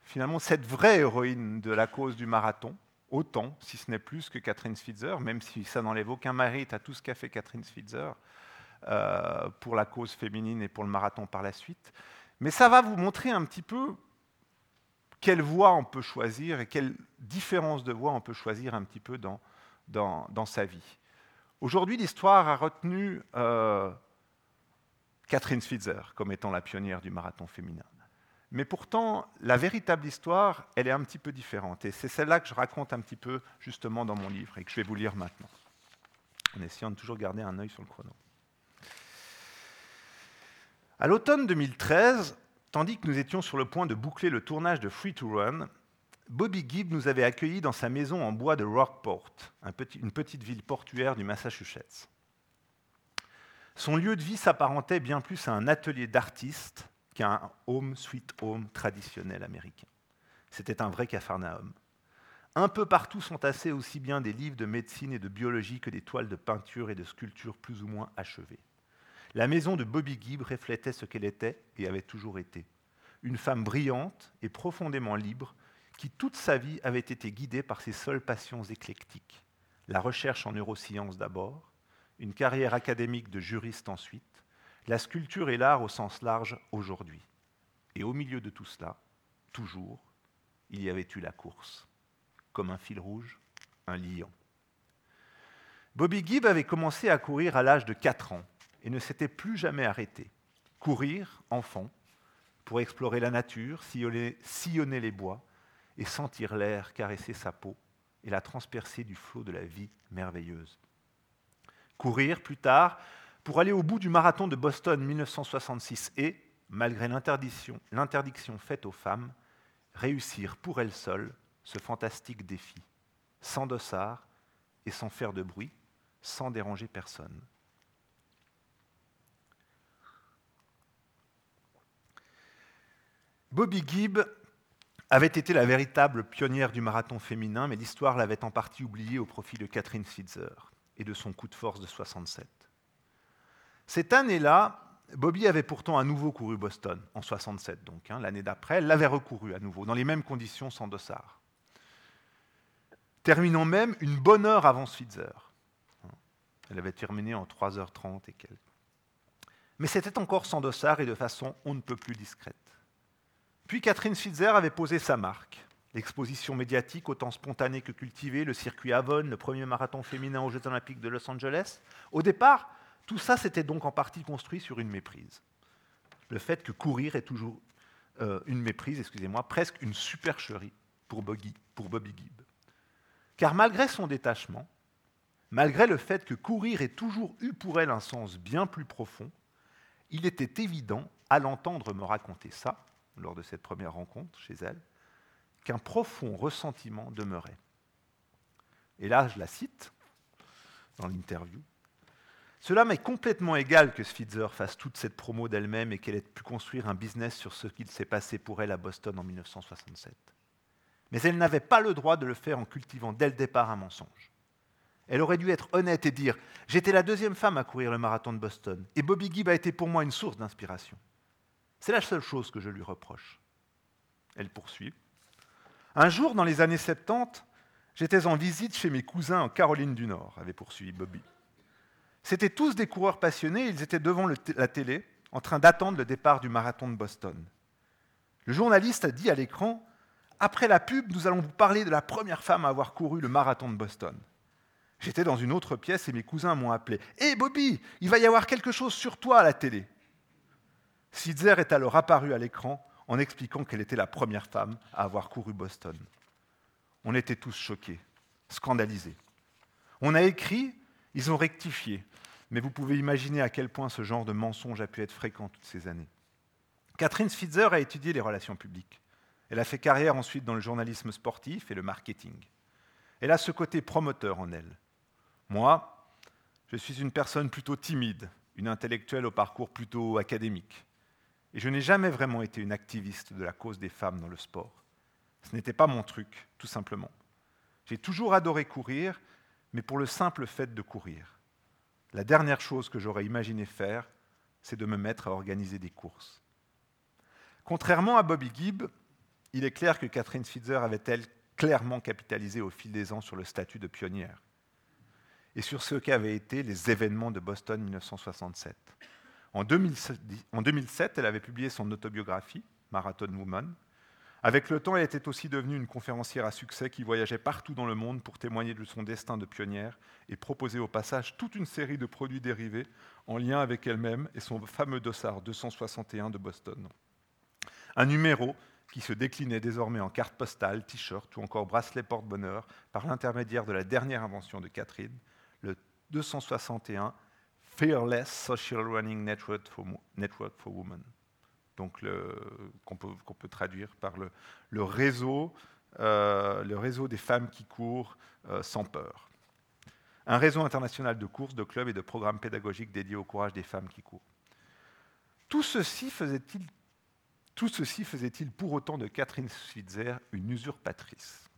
finalement cette vraie héroïne de la cause du marathon, autant, si ce n'est plus, que Catherine Switzer, même si ça n'enlève aucun mérite à tout ce qu'a fait Catherine Switzer euh, pour la cause féminine et pour le marathon par la suite. Mais ça va vous montrer un petit peu quelle voie on peut choisir et quelle différence de voie on peut choisir un petit peu dans, dans, sa vie. Aujourd'hui, l'histoire a retenu euh, Catherine Switzer comme étant la pionnière du marathon féminin. Mais pourtant, la véritable histoire, elle est un petit peu différente. Et c'est celle-là que je raconte un petit peu justement dans mon livre et que je vais vous lire maintenant, en essayant de toujours garder un œil sur le chrono. À l'automne 2013, tandis que nous étions sur le point de boucler le tournage de Free to Run, Bobby Gibb nous avait accueillis dans sa maison en bois de Rockport, une petite ville portuaire du Massachusetts. Son lieu de vie s'apparentait bien plus à un atelier d'artiste qu'à un home sweet home traditionnel américain. C'était un vrai capharnaüm. Un peu partout sont tassés aussi bien des livres de médecine et de biologie que des toiles de peinture et de sculpture plus ou moins achevées. La maison de Bobby Gibb reflétait ce qu'elle était et avait toujours été. Une femme brillante et profondément libre qui toute sa vie avait été guidée par ses seules passions éclectiques. La recherche en neurosciences d'abord, une carrière académique de juriste ensuite, la sculpture et l'art au sens large aujourd'hui. Et au milieu de tout cela, toujours, il y avait eu la course, comme un fil rouge, un lion. Bobby Gibb avait commencé à courir à l'âge de 4 ans et ne s'était plus jamais arrêté. Courir, enfant, pour explorer la nature, sillonner, les bois et sentir l'air caresser sa peau et la transpercer du flot de la vie merveilleuse. Courir plus tard pour aller au bout du marathon de Boston 1966 et, malgré l'interdiction faite aux femmes, réussir pour elles seules ce fantastique défi, sans dossard et sans faire de bruit, sans déranger personne. Bobby Gibb avait été la véritable pionnière du marathon féminin, mais l'histoire l'avait en partie oubliée au profit de Catherine Switzer et de son coup de force de 67. Cette année-là, Bobby avait pourtant à nouveau couru Boston, en 67 donc, hein, l'année d'après, elle l'avait recouru à nouveau, dans les mêmes conditions sans dossard. Terminant même une bonne heure avant Switzer. Elle avait terminé en 3h30 et quelques. Mais c'était encore sans dossard et de façon on ne peut plus discrète. Catherine Switzer avait posé sa marque. L'exposition médiatique, autant spontanée que cultivée, le circuit Avon, le premier marathon féminin aux Jeux olympiques de Los Angeles. Au départ, tout ça s'était donc en partie construit sur une méprise. Le fait que courir est toujours euh, une méprise, excusez-moi, presque une supercherie pour Bobby, pour Bobby Gibb. Car malgré son détachement, malgré le fait que courir ait toujours eu pour elle un sens bien plus profond, il était évident, à l'entendre me raconter ça, lors de cette première rencontre chez elle, qu'un profond ressentiment demeurait. Et là, je la cite dans l'interview. Cela m'est complètement égal que Switzer fasse toute cette promo d'elle-même et qu'elle ait pu construire un business sur ce qu'il s'est passé pour elle à Boston en 1967. Mais elle n'avait pas le droit de le faire en cultivant dès le départ un mensonge. Elle aurait dû être honnête et dire J'étais la deuxième femme à courir le marathon de Boston, et Bobby Gibb a été pour moi une source d'inspiration. C'est la seule chose que je lui reproche. Elle poursuit. Un jour, dans les années 70, j'étais en visite chez mes cousins en Caroline du Nord, avait poursuivi Bobby. C'étaient tous des coureurs passionnés, ils étaient devant la télé, en train d'attendre le départ du marathon de Boston. Le journaliste a dit à l'écran Après la pub, nous allons vous parler de la première femme à avoir couru le marathon de Boston. J'étais dans une autre pièce et mes cousins m'ont appelé Hé Bobby, il va y avoir quelque chose sur toi à la télé. Sidzer est alors apparue à l'écran en expliquant qu'elle était la première femme à avoir couru Boston. On était tous choqués, scandalisés. On a écrit, ils ont rectifié, mais vous pouvez imaginer à quel point ce genre de mensonge a pu être fréquent toutes ces années. Catherine Switzer a étudié les relations publiques. Elle a fait carrière ensuite dans le journalisme sportif et le marketing. Elle a ce côté promoteur en elle. Moi, je suis une personne plutôt timide, une intellectuelle au parcours plutôt académique. Et je n'ai jamais vraiment été une activiste de la cause des femmes dans le sport. Ce n'était pas mon truc, tout simplement. J'ai toujours adoré courir, mais pour le simple fait de courir. La dernière chose que j'aurais imaginé faire, c'est de me mettre à organiser des courses. Contrairement à Bobby Gibb, il est clair que Catherine Switzer avait-elle clairement capitalisé au fil des ans sur le statut de pionnière et sur ce qu'avaient été les événements de Boston 1967. En 2007, elle avait publié son autobiographie, Marathon Woman, Avec le temps, elle était aussi devenue une conférencière à succès qui voyageait partout dans le monde pour témoigner de son destin de pionnière et proposer au passage toute une série de produits dérivés en lien avec elle-même et son fameux dossard 261 de Boston. Un numéro qui se déclinait désormais en carte postale, t-shirt ou encore bracelet porte-bonheur par l'intermédiaire de la dernière invention de Catherine, le 261 Fearless Social Running Network for, Network for Women donc qu'on peut, traduire par le, réseau, euh, le réseau des femmes qui courent euh, sans peur. Un réseau international de courses, de clubs et de programmes pédagogiques dédiés au courage des femmes qui courent. Tout ceci faisait-il faisait-il pour autant de Catherine Switzer une usurpatrice?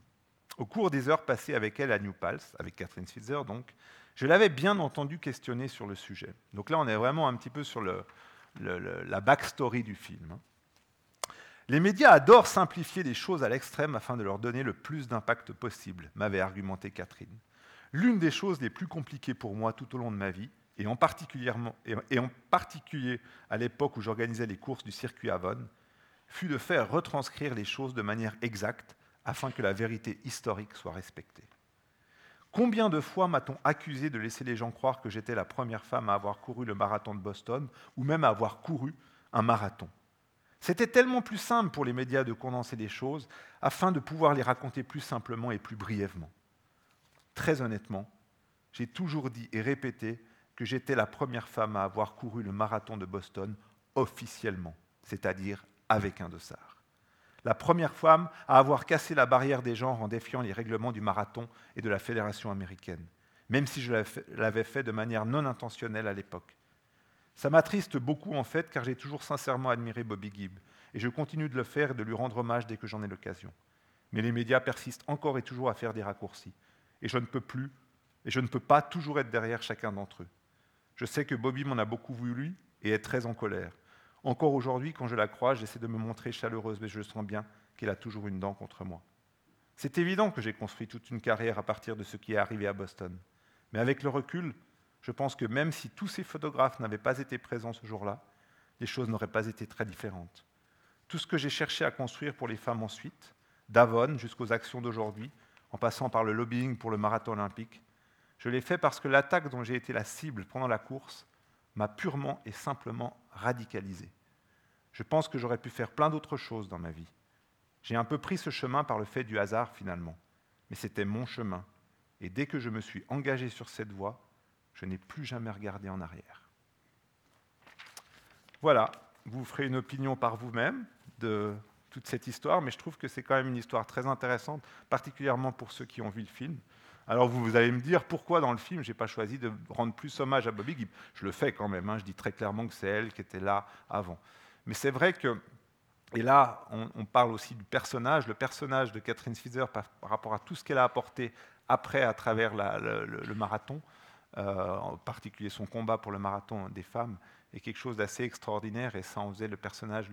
Au cours des heures passées avec elle à New Paltz, avec Catherine Switzer donc, je l'avais bien entendu questionner sur le sujet. Donc là, on est vraiment un petit peu sur la backstory du film. Les médias adorent simplifier les choses à l'extrême afin de leur donner le plus d'impact possible, m'avait argumenté Catherine. L'une des choses les plus compliquées pour moi tout au long de ma vie, et en particulier à l'époque où j'organisais les courses du circuit Avon, fut de faire retranscrire les choses de manière exacte afin que la vérité historique soit respectée. Combien de fois m'a-t-on accusé de laisser les gens croire que j'étais la première femme à avoir couru le marathon de Boston, ou même à avoir couru un marathon? C'était tellement plus simple pour les médias de condenser les choses afin de pouvoir les raconter plus simplement et plus brièvement. Très honnêtement, j'ai toujours dit et répété que j'étais la première femme à avoir couru le marathon de Boston officiellement, c'est-à-dire avec un dossard la première femme à avoir cassé la barrière des genres en défiant les règlements du marathon et de la Fédération américaine, même si je l'avais fait de manière non intentionnelle à l'époque. Ça m'attriste beaucoup en fait, car j'ai toujours sincèrement admiré Bobby Gibb, et je continue de le faire et de lui rendre hommage dès que j'en ai l'occasion. Mais les médias persistent encore et toujours à faire des raccourcis, et je ne peux plus, et je ne peux pas toujours être derrière chacun d'entre eux. Je sais que Bobby m'en a beaucoup voulu et est très en colère. Encore aujourd'hui, quand je la croise, j'essaie de me montrer chaleureuse, mais je sens bien qu'elle a toujours une dent contre moi. C'est évident que j'ai construit toute une carrière à partir de ce qui est arrivé à Boston. Mais avec le recul, je pense que même si tous ces photographes n'avaient pas été présents ce jour-là, les choses n'auraient pas été très différentes. Tout ce que j'ai cherché à construire pour les femmes ensuite, d'Avon jusqu'aux actions d'aujourd'hui, en passant par le lobbying pour le marathon olympique, je l'ai fait parce que l'attaque dont j'ai été la cible pendant la course m'a purement et simplement radicalisé. Je pense que j'aurais pu faire plein d'autres choses dans ma vie. J'ai un peu pris ce chemin par le fait du hasard finalement, mais c'était mon chemin. Et dès que je me suis engagé sur cette voie, je n'ai plus jamais regardé en arrière. Voilà, vous ferez une opinion par vous-même de toute cette histoire, mais je trouve que c'est quand même une histoire très intéressante, particulièrement pour ceux qui ont vu le film. Alors vous, allez me dire pourquoi dans le film je n'ai pas choisi de rendre plus hommage à Bobby Gibb? Je le fais quand même, hein. je dis très clairement que c'est elle qui était là avant. Mais c'est vrai que, et là on, parle aussi du personnage, le personnage de Catherine Switzer par, rapport à tout ce qu'elle a apporté après à travers le, marathon, euh, en particulier son combat pour le marathon des femmes, est quelque chose d'assez extraordinaire et ça en faisait le personnage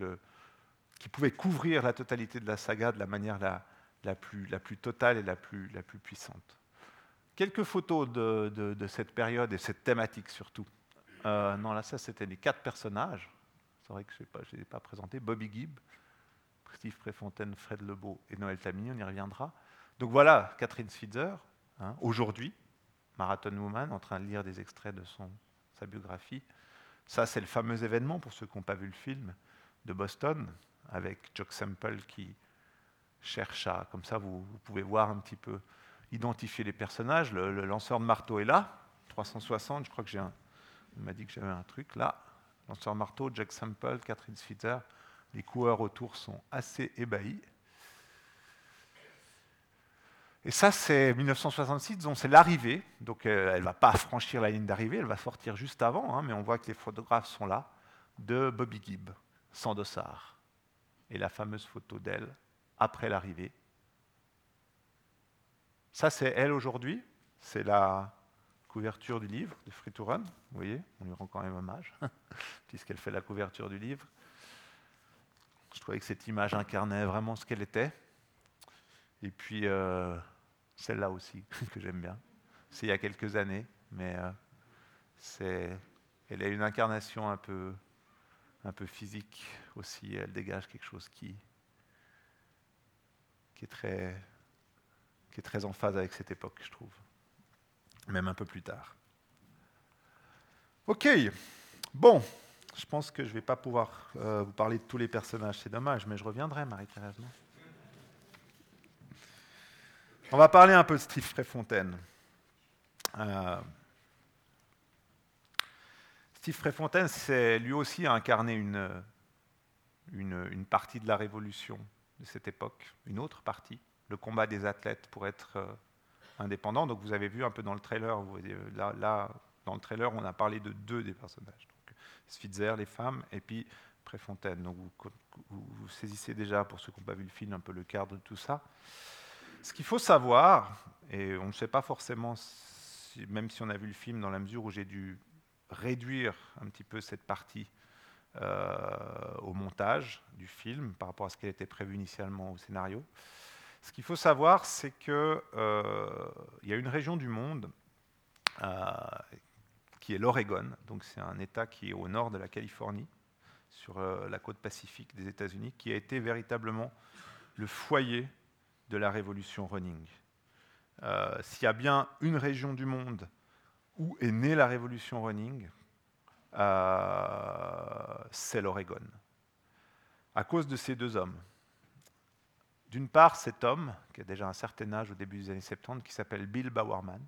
qui pouvait couvrir la totalité de la saga de la manière la, plus, totale et la plus puissante. Quelques photos de, cette période et cette thématique surtout. Euh, non, là, ça, c'était les quatre personnages. C'est vrai que je ne les ai pas présentés. Bobby Gibb, Steve Préfontaine, Fred Lebeau et Noël Tamini, on y reviendra. Donc voilà, Catherine Switzer, hein, aujourd'hui, Marathon Woman, en train de lire des extraits de son, sa biographie. Ça, c'est le fameux événement, pour ceux qui n'ont pas vu le film, de Boston, avec Jock Semple qui cherche à, comme ça, vous pouvez voir un petit peu identifier les personnages. Le, lanceur de marteau est là, 360, je crois que j'ai un... Il m'a dit que j'avais un truc là. Lanceur de marteau, Jack Sample, Catherine Switzer. Les coureurs autour sont assez ébahis. Et ça, c'est 1966, donc c'est l'arrivée. Donc euh, elle ne va pas franchir la ligne d'arrivée, elle va sortir juste avant, hein, mais on voit que les photographes sont là, de Bobby Gibb, sans dossard. Et la fameuse photo d'elle après l'arrivée, ça, c'est elle aujourd'hui. C'est la couverture du livre de Free to Run. Vous voyez, on lui rend quand même hommage, puisqu'elle fait la couverture du livre. Je trouvais que cette image incarnait vraiment ce qu'elle était. Et puis, euh, celle-là aussi, que j'aime bien. C'est il y a quelques années, mais euh, elle a une incarnation un peu, un peu physique aussi. Elle dégage quelque chose qui, qui est très, qui est très en phase avec cette époque, je trouve. Même un peu plus tard. Ok, bon, je pense que je ne vais pas pouvoir euh, vous parler de tous les personnages, c'est dommage, mais je reviendrai, Marie-Thérèse. On va parler un peu de Steve Préfontaine. Euh, Steve Préfontaine, c'est lui aussi a incarné une, une, partie de la révolution de cette époque, une autre partie, le combat des athlètes pour être euh, indépendants. Donc vous avez vu un peu dans le trailer, voyez, là, dans le trailer, on a parlé de deux des personnages. Donc, Spitzer, les femmes, et puis Préfontaine. Donc vous, saisissez déjà, pour ceux qui n'ont pas vu le film, un peu le cadre de tout ça. Ce qu'il faut savoir, et on ne sait pas forcément, même si on a vu le film, dans la mesure où j'ai dû réduire un petit peu cette partie euh, au montage du film par rapport à ce qui était prévu initialement au scénario. Ce qu'il faut savoir, c'est qu'il euh, y a une région du monde euh, qui est l'Oregon, donc c'est un État qui est au nord de la Californie, sur euh, la côte pacifique des États-Unis, qui a été véritablement le foyer de la révolution running. S'il y a bien une région du monde où est née la révolution running, c'est l'Oregon. À cause de ces deux hommes. D'une part, cet homme, qui a déjà un certain âge au début des années 70, qui s'appelle Bill Bowerman.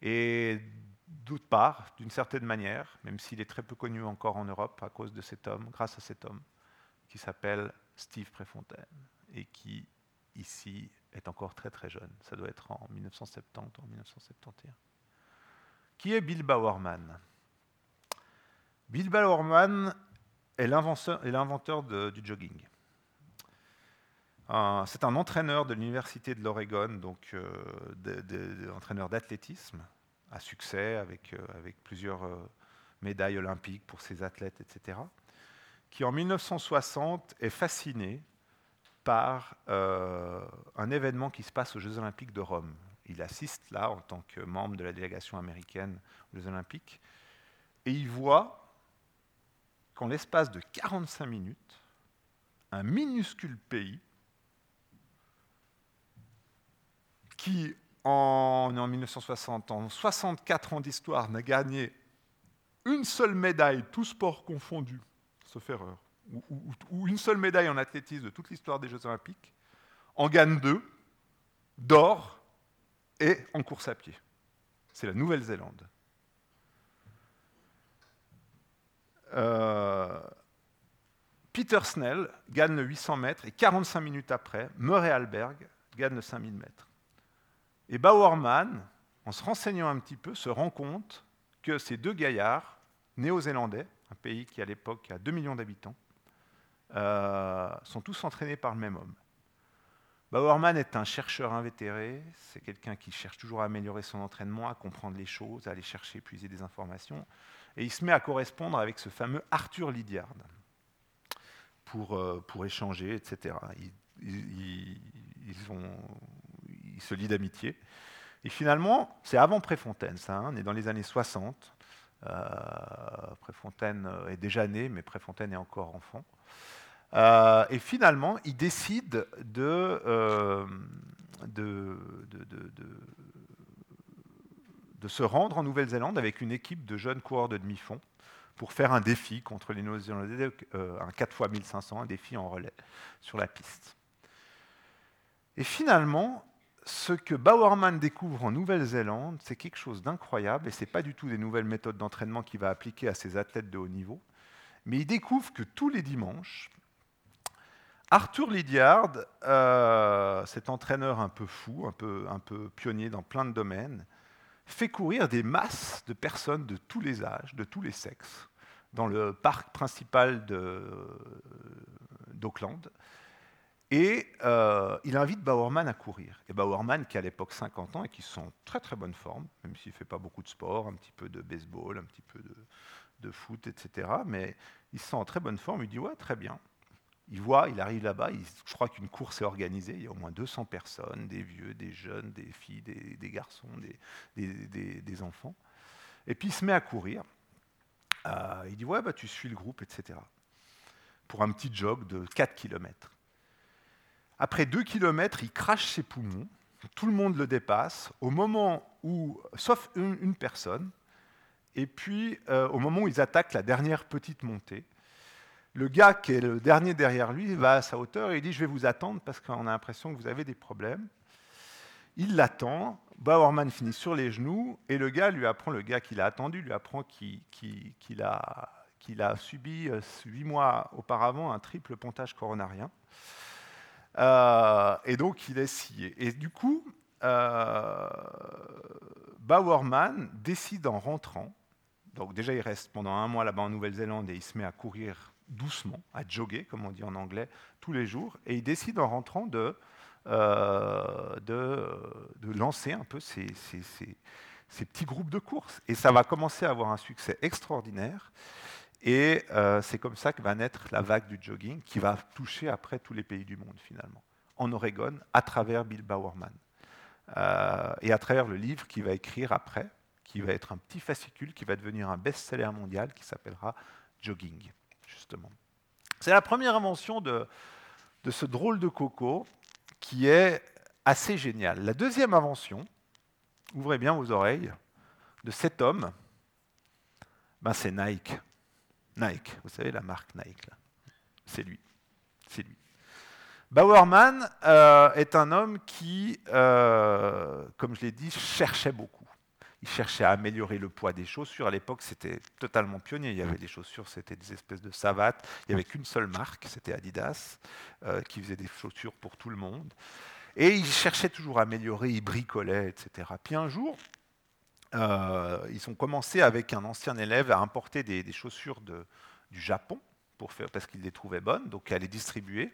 Et d'autre part, d'une certaine manière, même s'il est très peu connu encore en Europe à cause de cet homme, grâce à cet homme, qui s'appelle Steve Préfontaine, et qui ici est encore très très jeune. Ça doit être en 1970 ou en 1971. Qui est Bill Bowerman Bill Bowerman est l'inventeur du jogging. C'est un entraîneur de l'université de l'Oregon, donc euh, entraîneur d'athlétisme, à succès avec, euh, avec plusieurs euh, médailles olympiques pour ses athlètes, etc., qui en 1960 est fasciné par un événement qui se passe aux Jeux olympiques de Rome. Il assiste là en tant que membre de la délégation américaine aux Jeux olympiques, et il voit qu'en l'espace de 45 minutes, un minuscule pays qui, en, en 1960, en 64 ans d'histoire, n'a gagné une seule médaille, tout sport confondu, sauf erreur, ou, une seule médaille en athlétisme de toute l'histoire des Jeux olympiques, en gagne deux, d'or et en course à pied. C'est la Nouvelle-Zélande. Euh, Peter Snell gagne le 800 mètres et 45 minutes après, Murray Alberg gagne le 5000 mètres. Et Bowerman, en se renseignant un petit peu, se rend compte que ces deux gaillards, néo-zélandais, un pays qui à l'époque a 2 millions d'habitants, euh, sont tous entraînés par le même homme. Bowerman est un chercheur invétéré, c'est quelqu'un qui cherche toujours à améliorer son entraînement, à comprendre les choses, à aller chercher, puiser des informations, et il se met à correspondre avec ce fameux Arthur Lydiard pour, euh, pour échanger, etc. Ils, ils, ils se lient d'amitié. Et finalement, c'est avant Préfontaine, ça, hein, on est dans les années 60. Euh, Préfontaine est déjà né, mais Préfontaine est encore enfant. Euh, et finalement, il décide de, euh, de, de, de, de, se rendre en Nouvelle-Zélande avec une équipe de jeunes coureurs de demi-fond pour faire un défi contre les Néo-Zélandais, euh, un 4 x 1500, un défi en relais sur la piste. Et finalement, ce que Bowerman découvre en Nouvelle-Zélande, c'est quelque chose d'incroyable, et ce n'est pas du tout des nouvelles méthodes d'entraînement qu'il va appliquer à ses athlètes de haut niveau, mais il découvre que tous les dimanches, Arthur Lydiard, euh, cet entraîneur un peu fou, un peu, un peu pionnier dans plein de domaines, fait courir des masses de personnes de tous les âges, de tous les sexes, dans le parc principal d'Auckland. Et euh, il invite Bowerman à courir. Et Bowerman, qui a à l'époque 50 ans et qui sont en très très bonne forme, même s'il ne fait pas beaucoup de sport, un petit peu de baseball, un petit peu de, foot, etc. Mais il se sent en très bonne forme. Il dit Ouais, très bien. Il voit, il arrive là-bas, je crois qu'une course est organisée, il y a au moins 200 personnes, des vieux, des jeunes, des filles, des, garçons, des, enfants. Et puis il se met à courir. Euh, il dit Ouais, bah, tu suis le groupe, etc. Pour un petit jog de 4 km. Après deux kilomètres, il crache ses poumons, tout le monde le dépasse, au moment où, sauf une, personne, et puis euh, au moment où ils attaquent la dernière petite montée, le gars qui est le dernier derrière lui va à sa hauteur et il dit Je vais vous attendre parce qu'on a l'impression que vous avez des problèmes. Il l'attend, Bauerman finit sur les genoux et le gars lui apprend, le gars qui l'a attendu, lui apprend qu'il a, a, subi euh, huit mois auparavant un triple pontage coronarien. Euh, et donc il est scié. Et du coup, euh, Bauerman décide en rentrant, donc déjà il reste pendant un mois là-bas en Nouvelle-Zélande et il se met à courir doucement, à jogger, comme on dit en anglais, tous les jours, et il décide en rentrant de, euh, de, de, lancer un peu ces, ces, ces, ces, petits groupes de courses. Et ça va commencer à avoir un succès extraordinaire. Et euh, c'est comme ça que va naître la vague du jogging qui va toucher après tous les pays du monde finalement, en Oregon, à travers Bill Bowerman. Euh, et à travers le livre qu'il va écrire après, qui va être un petit fascicule qui va devenir un best-seller mondial qui s'appellera Jogging, justement. C'est la première invention de, ce drôle de coco qui est assez géniale. La deuxième invention, ouvrez bien vos oreilles, de cet homme, ben c'est Nike. Nike, vous savez la marque Nike, c'est lui. C'est lui. Bauerman euh, est un homme qui, euh, comme je l'ai dit, cherchait beaucoup. Il cherchait à améliorer le poids des chaussures. À l'époque, c'était totalement pionnier. Il y avait des chaussures, c'était des espèces de savates. Il n'y avait qu'une seule marque, c'était Adidas, euh, qui faisait des chaussures pour tout le monde. Et il cherchait toujours à améliorer, il bricolait, etc. Puis un jour, euh, ils ont commencé avec un ancien élève à importer des, chaussures du Japon parce qu'ils les trouvaient bonnes, donc à les distribuer.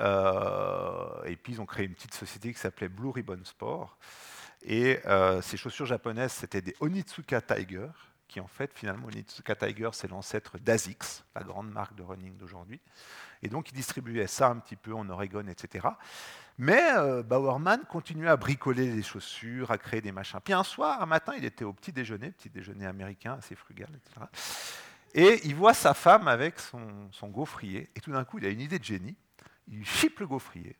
Euh, et puis ils ont créé une petite société qui s'appelait Blue Ribbon Sport. Et euh, ces chaussures japonaises, c'était des Onitsuka Tiger, qui en fait, finalement, Onitsuka Tiger, c'est l'ancêtre d'ASICS, la grande marque de running d'aujourd'hui. Et donc, ils distribuaient ça un petit peu en Oregon, etc. Mais euh, Bauerman continuait à bricoler les chaussures, à créer des machins. Puis un soir, un matin, il était au petit déjeuner, petit déjeuner américain, assez frugal, etc. Et il voit sa femme avec son, son gaufrier, et tout d'un coup, il a une idée de génie. Il chipe le gaufrier,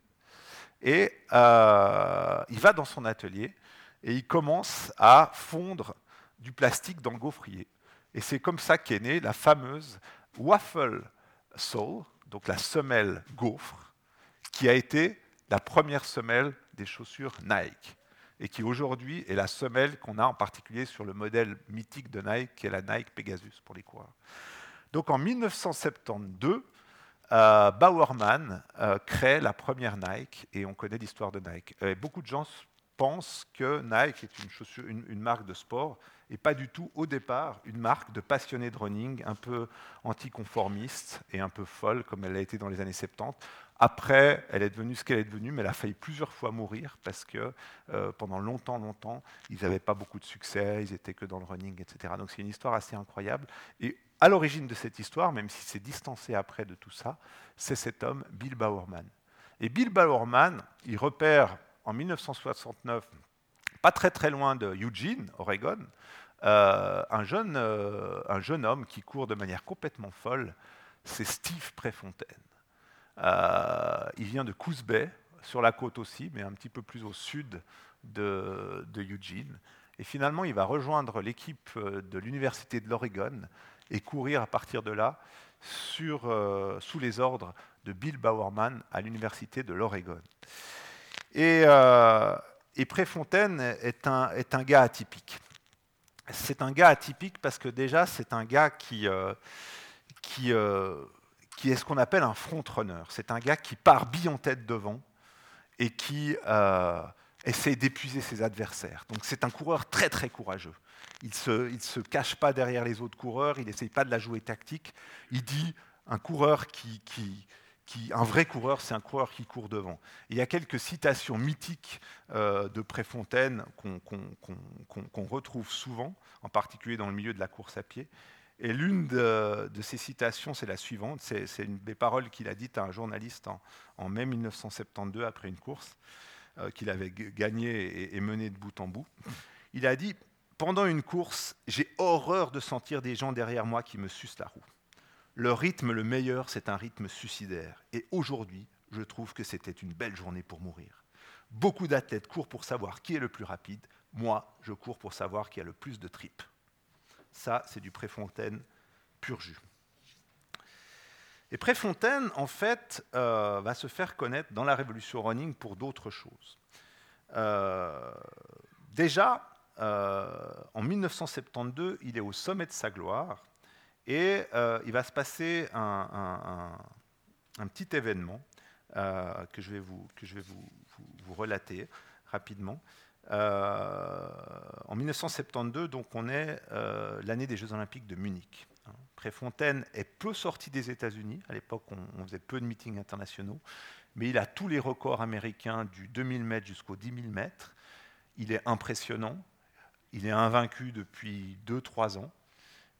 et euh, il va dans son atelier, et il commence à fondre du plastique dans le gaufrier. Et c'est comme ça qu'est née la fameuse Waffle Sole, donc la semelle gaufre, qui a été la première semelle des chaussures Nike, et qui aujourd'hui est la semelle qu'on a en particulier sur le modèle mythique de Nike, qui est la Nike Pegasus pour les coureurs. Donc en 1972, euh, Bauerman euh, crée la première Nike, et on connaît l'histoire de Nike. Et beaucoup de gens pense que Nike est une, marque de sport et pas du tout au départ une marque de passionnés de running un peu anticonformiste et un peu folle comme elle a été dans les années 70. Après, elle est devenue ce qu'elle est devenue, mais elle a failli plusieurs fois mourir parce que euh, pendant longtemps, longtemps, ils n'avaient pas beaucoup de succès, ils étaient que dans le running, etc. Donc c'est une histoire assez incroyable. Et à l'origine de cette histoire, même si c'est distancé après de tout ça, c'est cet homme, Bill Bowerman. Et Bill Bowerman, il repère en 1969, pas très très loin de Eugene, Oregon, euh, un, jeune, euh, un jeune homme qui court de manière complètement folle, c'est Steve Préfontaine. Euh, il vient de Coos Bay, sur la côte aussi, mais un petit peu plus au sud de, Eugene. Et finalement, il va rejoindre l'équipe de l'Université de l'Oregon et courir à partir de là euh, sous les ordres de Bill Bowerman à l'Université de l'Oregon. Et, euh, Préfontaine est un, gars atypique. C'est un gars atypique parce que déjà, c'est un gars qui, euh, euh, qui est ce qu'on appelle un front-runner. C'est un gars qui part bille en tête devant et qui euh, essaie d'épuiser ses adversaires. Donc c'est un coureur très très courageux. Il ne se, il se cache pas derrière les autres coureurs, il n'essaye pas de la jouer tactique. Il dit un coureur qui, qui, qui, un vrai coureur, c'est un coureur qui court devant. Il y a quelques citations mythiques euh, de Préfontaine qu'on qu qu qu retrouve souvent, en particulier dans le milieu de la course à pied. Et l'une de, de, ces citations, c'est la suivante, c'est une des paroles qu'il a dites à un journaliste en, mai 1972 après une course euh, qu'il avait gagnée et, et menée de bout en bout. Il a dit, pendant une course, j'ai horreur de sentir des gens derrière moi qui me sucent la roue. Le rythme le meilleur, c'est un rythme suicidaire. Et aujourd'hui, je trouve que c'était une belle journée pour mourir. Beaucoup d'athlètes courent pour savoir qui est le plus rapide. Moi, je cours pour savoir qui a le plus de tripes. Ça, c'est du Préfontaine pur jus. Et Préfontaine, en fait, euh, va se faire connaître dans la révolution running pour d'autres choses. Euh, déjà, euh, en 1972, il est au sommet de sa gloire et il va se passer un, petit événement que je vais, vous, relater rapidement. En 1972, donc, on est l'année des Jeux Olympiques de Munich. Préfontaine est peu sorti des États-Unis. À l'époque, on, faisait peu de meetings internationaux. Mais il a tous les records américains du 2000 mètres jusqu'au 10 000 mètres. Il est impressionnant. Il est invaincu depuis 2-3 ans.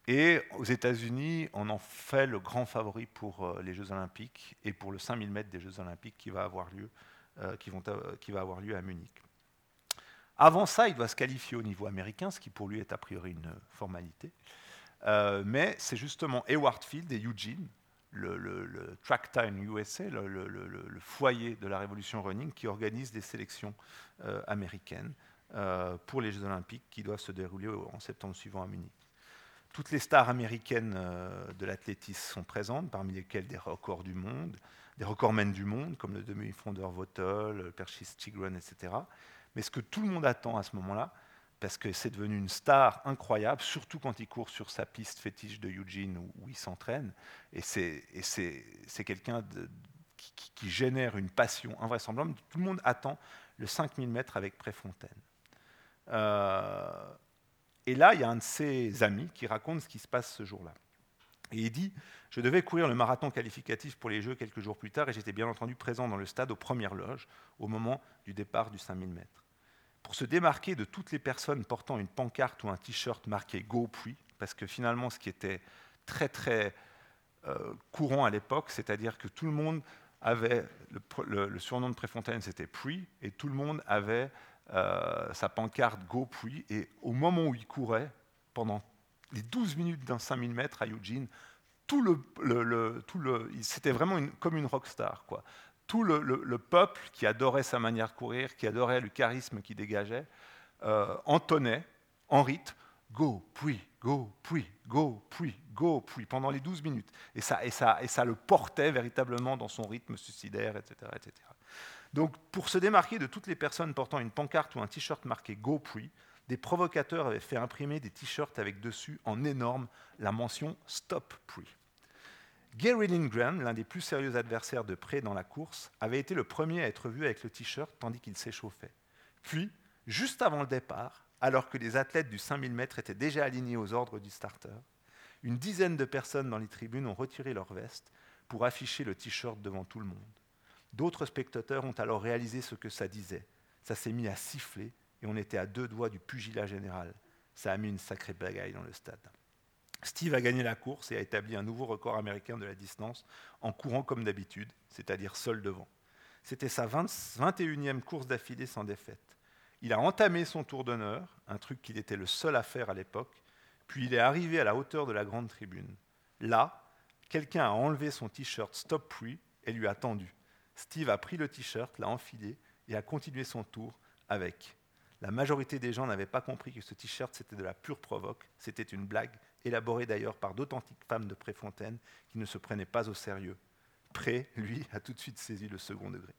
Et aux États-Unis, on en fait le grand favori pour euh, les Jeux Olympiques et pour le 5000 mètres des Jeux Olympiques qui euh, euh, qui va avoir lieu à Munich. Avant ça, il doit se qualifier au niveau américain, ce qui pour lui est a priori une formalité. Euh, mais c'est justement Ewart Field et Eugene, le, Track Time USA, le, foyer de la révolution running, qui organise des sélections euh, américaines euh, pour les Jeux Olympiques qui doivent se dérouler en septembre suivant à Munich. Toutes les stars américaines de l'athlétisme sont présentes, parmi lesquelles des records du monde, des recordmen du monde, comme le demi-fondeur Votel, le Perchis Tigran, etc. Mais ce que tout le monde attend à ce moment-là, parce que c'est devenu une star incroyable, surtout quand il court sur sa piste fétiche de Eugene où, il s'entraîne. Et c'est quelqu'un qui, génère une passion invraisemblable. Tout le monde attend le 5000 mètres avec Préfontaine. Euh, et là, il y a un de ses amis qui raconte ce qui se passe ce jour-là. Et il dit Je devais courir le marathon qualificatif pour les Jeux quelques jours plus tard et j'étais bien entendu présent dans le stade aux premières loges au moment du départ du 5000 mètres pour se démarquer de toutes les personnes portant une pancarte ou un t-shirt marqué Go parce que finalement, ce qui était très très euh, courant à l'époque, c'est-à-dire que tout le monde avait le, surnom de Préfontaine, c'était Puy, et tout le monde avait euh, sa pancarte Go et au moment où il courait, pendant les 12 minutes d'un 5000 mètres à Eugene, c'était vraiment comme une rockstar. Quoi tout le, peuple qui adorait sa manière de courir, qui adorait le charisme qu'il dégageait, euh, entonnait en rythme Go, puis, go, puis, go, puis, go, puis, pendant les 12 minutes. Et ça, et, ça, et ça le portait véritablement dans son rythme suicidaire, etc., etc. Donc, pour se démarquer de toutes les personnes portant une pancarte ou un t-shirt marqué Go, puis, des provocateurs avaient fait imprimer des t-shirts avec dessus en énorme la mention Stop, puis. Gary Lindgren, l'un des plus sérieux adversaires de près dans la course, avait été le premier à être vu avec le t-shirt tandis qu'il s'échauffait. Puis, juste avant le départ, alors que les athlètes du 5000 mètres étaient déjà alignés aux ordres du starter, une dizaine de personnes dans les tribunes ont retiré leur veste pour afficher le t-shirt devant tout le monde. D'autres spectateurs ont alors réalisé ce que ça disait. Ça s'est mis à siffler et on était à deux doigts du pugilat général. Ça a mis une sacrée bagaille dans le stade. Steve a gagné la course et a établi un nouveau record américain de la distance en courant comme d'habitude, c'est-à-dire seul devant. C'était sa 21e course d'affilée sans défaite. Il a entamé son tour d'honneur, un truc qu'il était le seul à faire à l'époque, puis il est arrivé à la hauteur de la grande tribune. Là, quelqu'un a enlevé son t-shirt Stop Pre et lui a tendu. Steve a pris le t-shirt, l'a enfilé et a continué son tour avec. La majorité des gens n'avaient pas compris que ce t-shirt c'était de la pure provoque, c'était une blague élaboré d'ailleurs par d'authentiques femmes de Préfontaine qui ne se prenaient pas au sérieux. Pré, lui, a tout de suite saisi le second degré.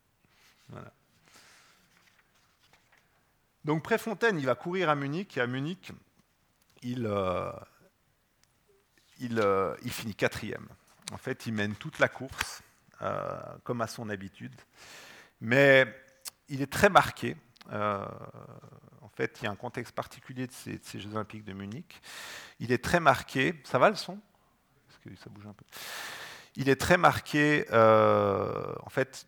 Donc Préfontaine, il va courir à Munich, et à Munich, il, euh, euh, il, finit quatrième. En fait, il mène toute la course, euh, comme à son habitude. Mais il est très marqué fait, il y a un contexte particulier de ces, Jeux Olympiques de Munich. Il est très marqué. Ça va le son? Que ça bouge un peu Il est très marqué, euh, en fait,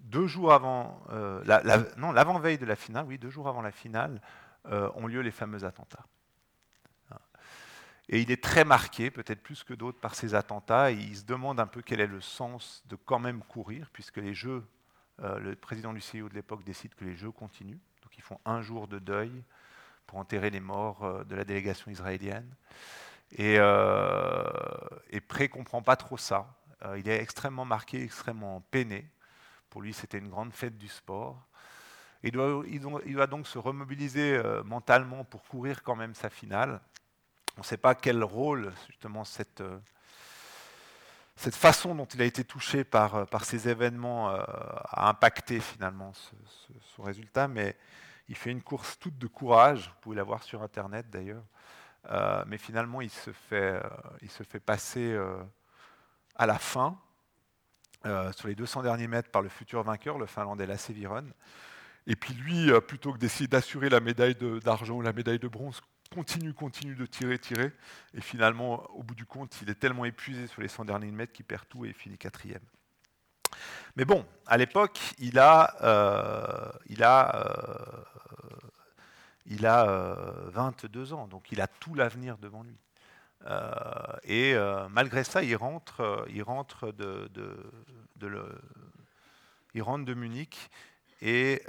deux jours avant, euh, non, l'avant-veille de la finale, oui, deux jours avant la finale, euh, ont lieu les fameux attentats. Et il est très marqué, peut-être plus que d'autres, par ces attentats. Et il se demande un peu quel est le sens de quand même courir, puisque les Jeux, le président du CIO de l'époque décide que les Jeux continuent qui font un jour de deuil pour enterrer les morts euh, de la délégation israélienne. Et, euh, et Pré comprend pas trop ça. Euh, il est extrêmement marqué, extrêmement peiné. Pour lui, c'était une grande fête du sport. Il doit, il doit donc se remobiliser mentalement pour courir quand même sa finale. On ne sait pas quel rôle, justement, cette, cette façon dont il a été touché par, par ces événements a impacté finalement son résultat, mais il fait une course toute de courage, vous pouvez la voir sur Internet d'ailleurs, euh, mais finalement il se fait, euh, il se fait passer euh, à la fin, sur les 200 derniers mètres, par le futur vainqueur, le Finlandais Lasse Viron. Et puis lui, plutôt que d'essayer d'assurer la médaille d'argent ou la médaille de bronze, continue, continue de tirer, tirer. Et finalement, au bout du compte, il est tellement épuisé sur les 100 derniers mètres qu'il perd tout et finit quatrième. Mais bon, à l'époque, il a, euh, il a, euh, il a 22 euh, ans, donc il a tout l'avenir devant lui. et malgré ça, il rentre, de, Munich et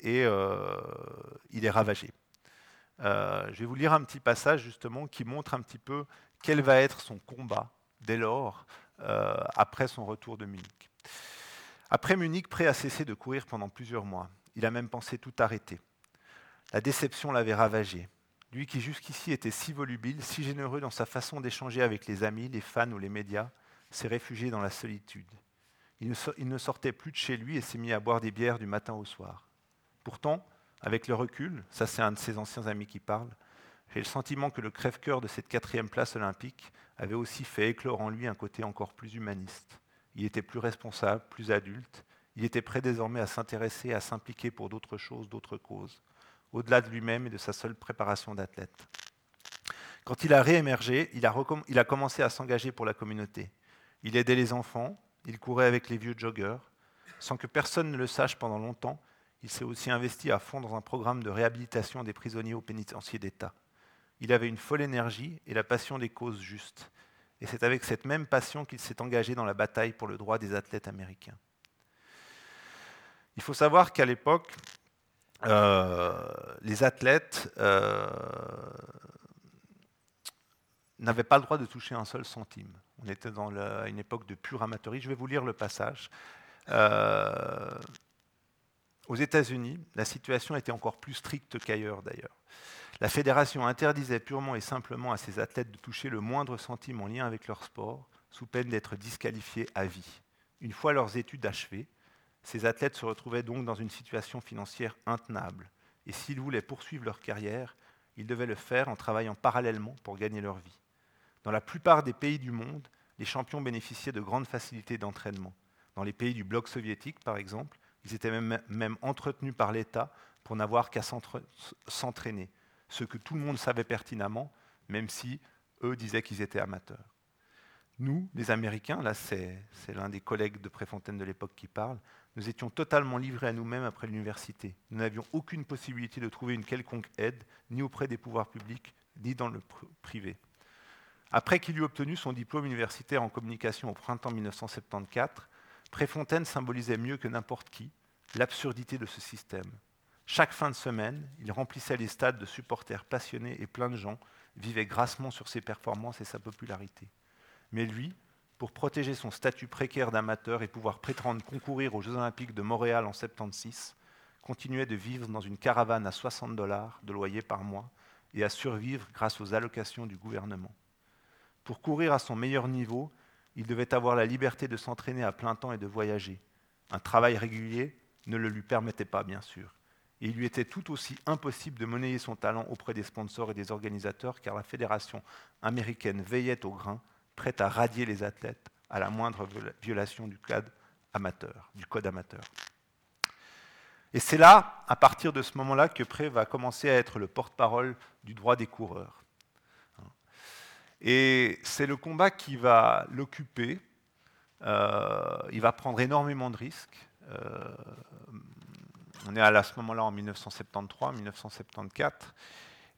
il est ravagé. Je vais vous lire un petit passage justement qui montre un petit peu quel va être son combat dès lors euh, après son retour de Munich. Après Munich, prêt à cesser de courir pendant plusieurs mois. Il a même pensé tout arrêter. La déception l'avait ravagé. Lui qui jusqu'ici était si volubile, si généreux dans sa façon d'échanger avec les amis, les fans ou les médias, s'est réfugié dans la solitude. Il ne sortait plus de chez lui et s'est mis à boire des bières du matin au soir. Pourtant, avec le recul, ça c'est un de ses anciens amis qui parle, j'ai le sentiment que le crève-cœur de cette quatrième place olympique avait aussi fait éclore en lui un côté encore plus humaniste. Il était plus responsable, plus adulte. Il était prêt désormais à s'intéresser, à s'impliquer pour d'autres choses, d'autres causes, au-delà de lui-même et de sa seule préparation d'athlète. Quand il a réémergé, il a, il a commencé à s'engager pour la communauté. Il aidait les enfants, il courait avec les vieux joggeurs. Sans que personne ne le sache pendant longtemps, il s'est aussi investi à fond dans un programme de réhabilitation des prisonniers au pénitencier d'État. Il avait une folle énergie et la passion des causes justes. Et c'est avec cette même passion qu'il s'est engagé dans la bataille pour le droit des athlètes américains. Il faut savoir qu'à l'époque, euh, les athlètes euh, n'avaient pas le droit de toucher un seul centime. On était dans une époque de pure amateurisme. Je vais vous lire le passage. Euh, aux États-Unis, la situation était encore plus stricte qu'ailleurs d'ailleurs. La fédération interdisait purement et simplement à ses athlètes de toucher le moindre centime en lien avec leur sport, sous peine d'être disqualifiés à vie. Une fois leurs études achevées, ces athlètes se retrouvaient donc dans une situation financière intenable. Et s'ils voulaient poursuivre leur carrière, ils devaient le faire en travaillant parallèlement pour gagner leur vie. Dans la plupart des pays du monde, les champions bénéficiaient de grandes facilités d'entraînement. Dans les pays du bloc soviétique, par exemple, ils étaient même, entretenus par l'État pour n'avoir qu'à s'entraîner ce que tout le monde savait pertinemment, même si eux disaient qu'ils étaient amateurs. Nous, les Américains, là c'est l'un des collègues de Préfontaine de l'époque qui parle, nous étions totalement livrés à nous-mêmes après l'université. Nous n'avions aucune possibilité de trouver une quelconque aide, ni auprès des pouvoirs publics, ni dans le privé. Après qu'il eut obtenu son diplôme universitaire en communication au printemps 1974, Préfontaine symbolisait mieux que n'importe qui l'absurdité de ce système. Chaque fin de semaine, il remplissait les stades de supporters passionnés et plein de gens vivaient grassement sur ses performances et sa popularité. Mais lui, pour protéger son statut précaire d'amateur et pouvoir prétendre concourir aux Jeux Olympiques de Montréal en 76, continuait de vivre dans une caravane à 60 dollars de loyer par mois et à survivre grâce aux allocations du gouvernement. Pour courir à son meilleur niveau, il devait avoir la liberté de s'entraîner à plein temps et de voyager. Un travail régulier ne le lui permettait pas, bien sûr il lui était tout aussi impossible de monnayer son talent auprès des sponsors et des organisateurs, car la fédération américaine veillait au grain, prête à radier les athlètes à la moindre violation du code amateur. Du code amateur. Et c'est là, à partir de ce moment-là, que Pré va commencer à être le porte-parole du droit des coureurs. Et c'est le combat qui va l'occuper. Euh, il va prendre énormément de risques. Euh, on est à ce moment-là en 1973, 1974,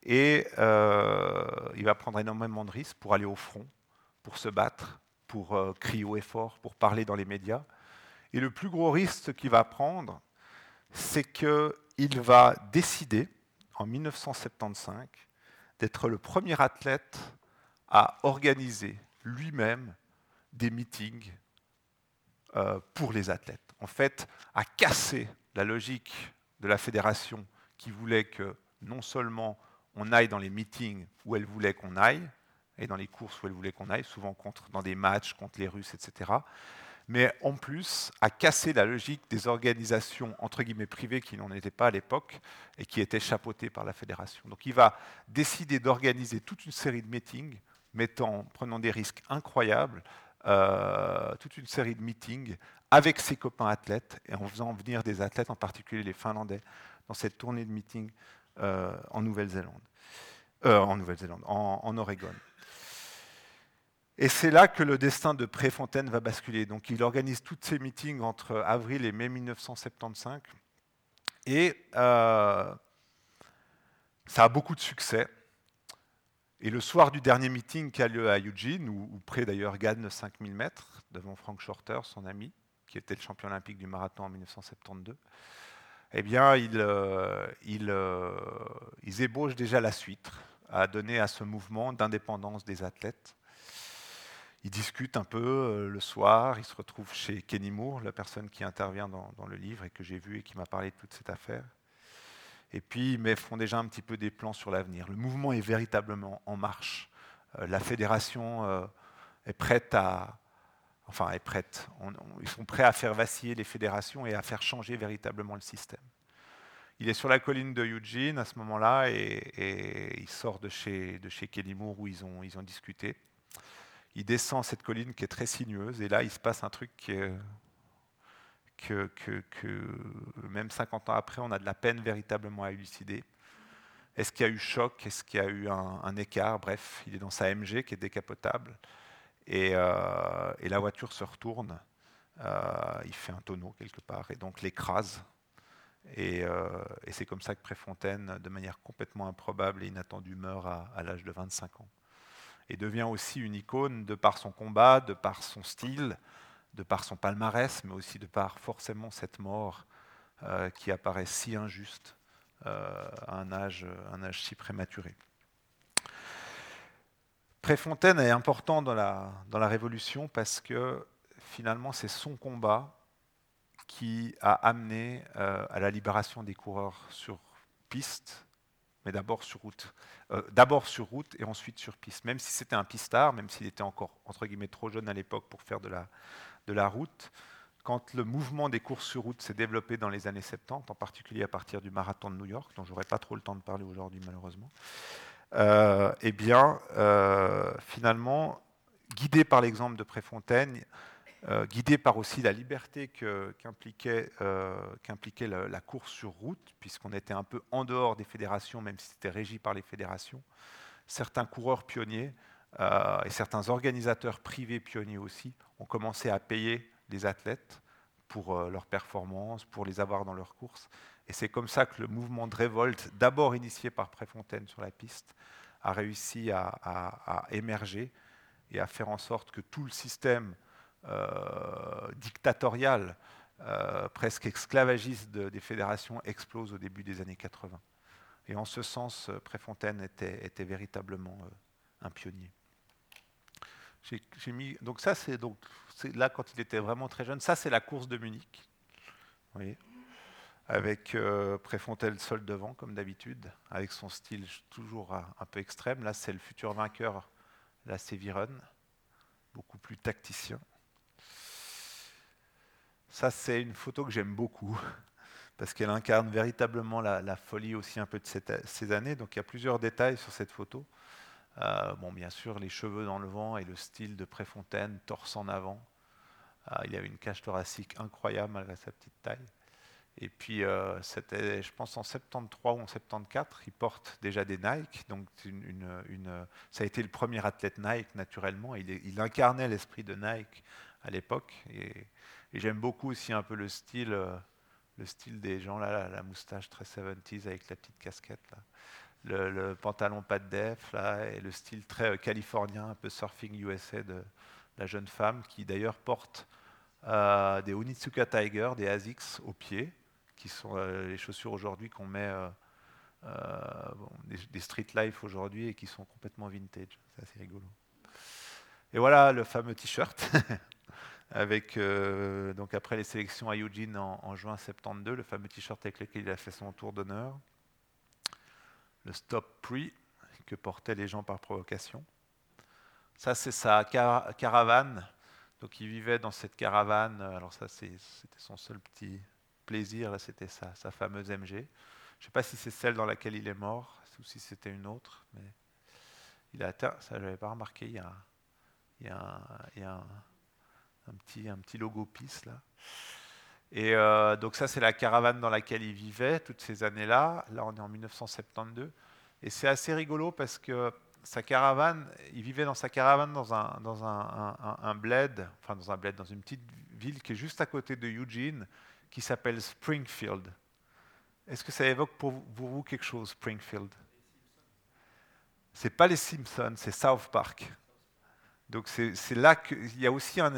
et euh, il va prendre énormément de risques pour aller au front, pour se battre, pour euh, crier au effort, pour parler dans les médias. Et le plus gros risque qu'il va prendre, c'est qu'il va décider, en 1975, d'être le premier athlète à organiser lui-même des meetings pour les athlètes. En fait, à casser la logique de la fédération qui voulait que non seulement on aille dans les meetings où elle voulait qu'on aille, et dans les courses où elle voulait qu'on aille, souvent contre, dans des matchs contre les Russes, etc., mais en plus à casser la logique des organisations entre guillemets privées qui n'en étaient pas à l'époque et qui étaient chapeautées par la fédération. Donc il va décider d'organiser toute une série de meetings, mettant, prenant des risques incroyables, euh, toute une série de meetings avec ses copains athlètes et en faisant venir des athlètes, en particulier les Finlandais, dans cette tournée de meetings euh, en Nouvelle-Zélande, euh, en Nouvelle-Zélande, en, Oregon. Et c'est là que le destin de Préfontaine va basculer. Donc il organise tous ces meetings entre avril et mai 1975. Et euh, ça a beaucoup de succès. Et le soir du dernier meeting qui a lieu à Eugene, où, Pré d'ailleurs gagne 5000 mètres devant Frank Shorter, son ami, qui était le champion olympique du marathon en 1972, eh bien, ils, euh, euh, ils ébauchent déjà la suite à donner à ce mouvement d'indépendance des athlètes ils discutent un peu euh, le soir, ils se retrouvent chez Kenny Moore, la personne qui intervient dans, le livre et que j'ai vu et qui m'a parlé de toute cette affaire. Et puis, ils font déjà un petit peu des plans sur l'avenir. Le mouvement est véritablement en marche. La fédération est prête à... Enfin, est ils sont prêts à faire vaciller les fédérations et à faire changer véritablement le système. Il est sur la colline de Eugene à ce moment-là et, il sort de chez, de chez Kelly Moore où ils ont, ils ont discuté. Il descend cette colline qui est très sinueuse, et là, il se passe un truc que, même 50 ans après, on a de la peine véritablement à élucider. Est-ce qu'il y a eu choc? Est-ce qu'il y a eu un, écart? Bref, il est dans sa MG qui est décapotable, et, euh, la voiture se retourne. Euh, il fait un tonneau quelque part, et donc l'écrase. Et, euh, c'est comme ça que Préfontaine, de manière complètement improbable et inattendue, meurt à l'âge de 25 ans et devient aussi une icône de par son combat, de par son style, de par son palmarès, mais aussi de par forcément cette mort qui apparaît si injuste à un un âge si prématuré. Préfontaine est important dans la, dans la Révolution parce que finalement c'est son combat qui a amené euh, à la libération des coureurs sur piste mais d'abord sur route. Euh, d'abord sur route et ensuite sur piste. Même si c'était un pistard, même s'il était encore entre guillemets trop jeune à l'époque pour faire de la, de la route, quand le mouvement des courses sur route s'est développé dans les années 70, en particulier à partir du marathon de New York, dont j'aurai pas trop le temps de parler aujourd'hui malheureusement, euh, eh bien, euh, finalement, guidé par l'exemple de Préfontaine, euh, guidé par aussi la liberté qu'impliquait euh, la, course sur route, puisqu'on était un peu en dehors des fédérations, même si c'était régi par les fédérations. Certains coureurs pionniers et certains organisateurs privés pionniers aussi ont commencé à payer les athlètes pour leurs performances, pour les avoir dans leurs courses. Et c'est comme ça que le mouvement de révolte, d'abord initié par Préfontaine sur la piste, a réussi à émerger et à faire en sorte que tout le système euh, dictatorial, euh, presque esclavagiste des fédérations explose au début des années 80. Et en ce sens, euh, Préfontaine était, véritablement un pionnier. Donc ça, c'est là quand il était vraiment très jeune. Ça, c'est la course de Munich, voyez, avec Préfontaine seul devant, comme d'habitude, avec son style toujours un peu extrême. Là, c'est le futur vainqueur, là, c'est Viron, beaucoup plus tacticien. Ça, c'est une photo que j'aime beaucoup, parce qu'elle incarne véritablement la, folie aussi un peu de ces années. Donc il y a plusieurs détails sur cette photo. Euh, bon, bien sûr, les cheveux dans le vent et le style de Préfontaine, torse en avant. Euh, il avait une cage thoracique incroyable malgré sa petite taille. Et puis, euh, je pense, en 73 ou en 74, il porte déjà des Nike. Donc, ça a été le premier athlète Nike, naturellement. Il, incarnait l'esprit de Nike à l'époque. Et j'aime beaucoup aussi un peu le style, euh, le style des gens là, la, moustache très 70s avec la petite casquette. Le, pantalon pas de def là, et le style très euh, californien, un peu surfing USA de, la jeune femme qui d'ailleurs porte des Onitsuka Tiger, des ASICS au pied, qui sont les chaussures aujourd'hui qu'on met des, street life aujourd'hui et qui sont complètement vintage. C'est assez rigolo. Et voilà le fameux t-shirt avec, euh, donc après les sélections à Eugene en, juin 72, le fameux t-shirt avec lequel il a fait son tour d'honneur. Le Stop Pre que portaient les gens par provocation. Ça, c'est sa caravane. Donc il vivait dans cette caravane. Alors ça, c'était son seul petit plaisir. C'était sa, sa fameuse MG. Je ne sais pas si c'est celle dans laquelle il est mort ou si c'était une autre, mais il a atteint. Ça, je n'avais pas remarqué. Il y a, un, petit, logo PIS là. Et euh, donc ça, c'est la caravane dans laquelle il vivait toutes ces années-là. Là, on est en 1972. Et c'est assez rigolo parce que sa caravane, il vivait dans sa caravane dans un, bled, enfin dans un bled, dans une petite ville qui est juste à côté de Eugene, qui s'appelle Springfield. Est-ce que ça évoque pour vous quelque chose, Springfield? C'est pas les Simpsons, c'est South Park. Donc c'est là qu'il y a aussi un,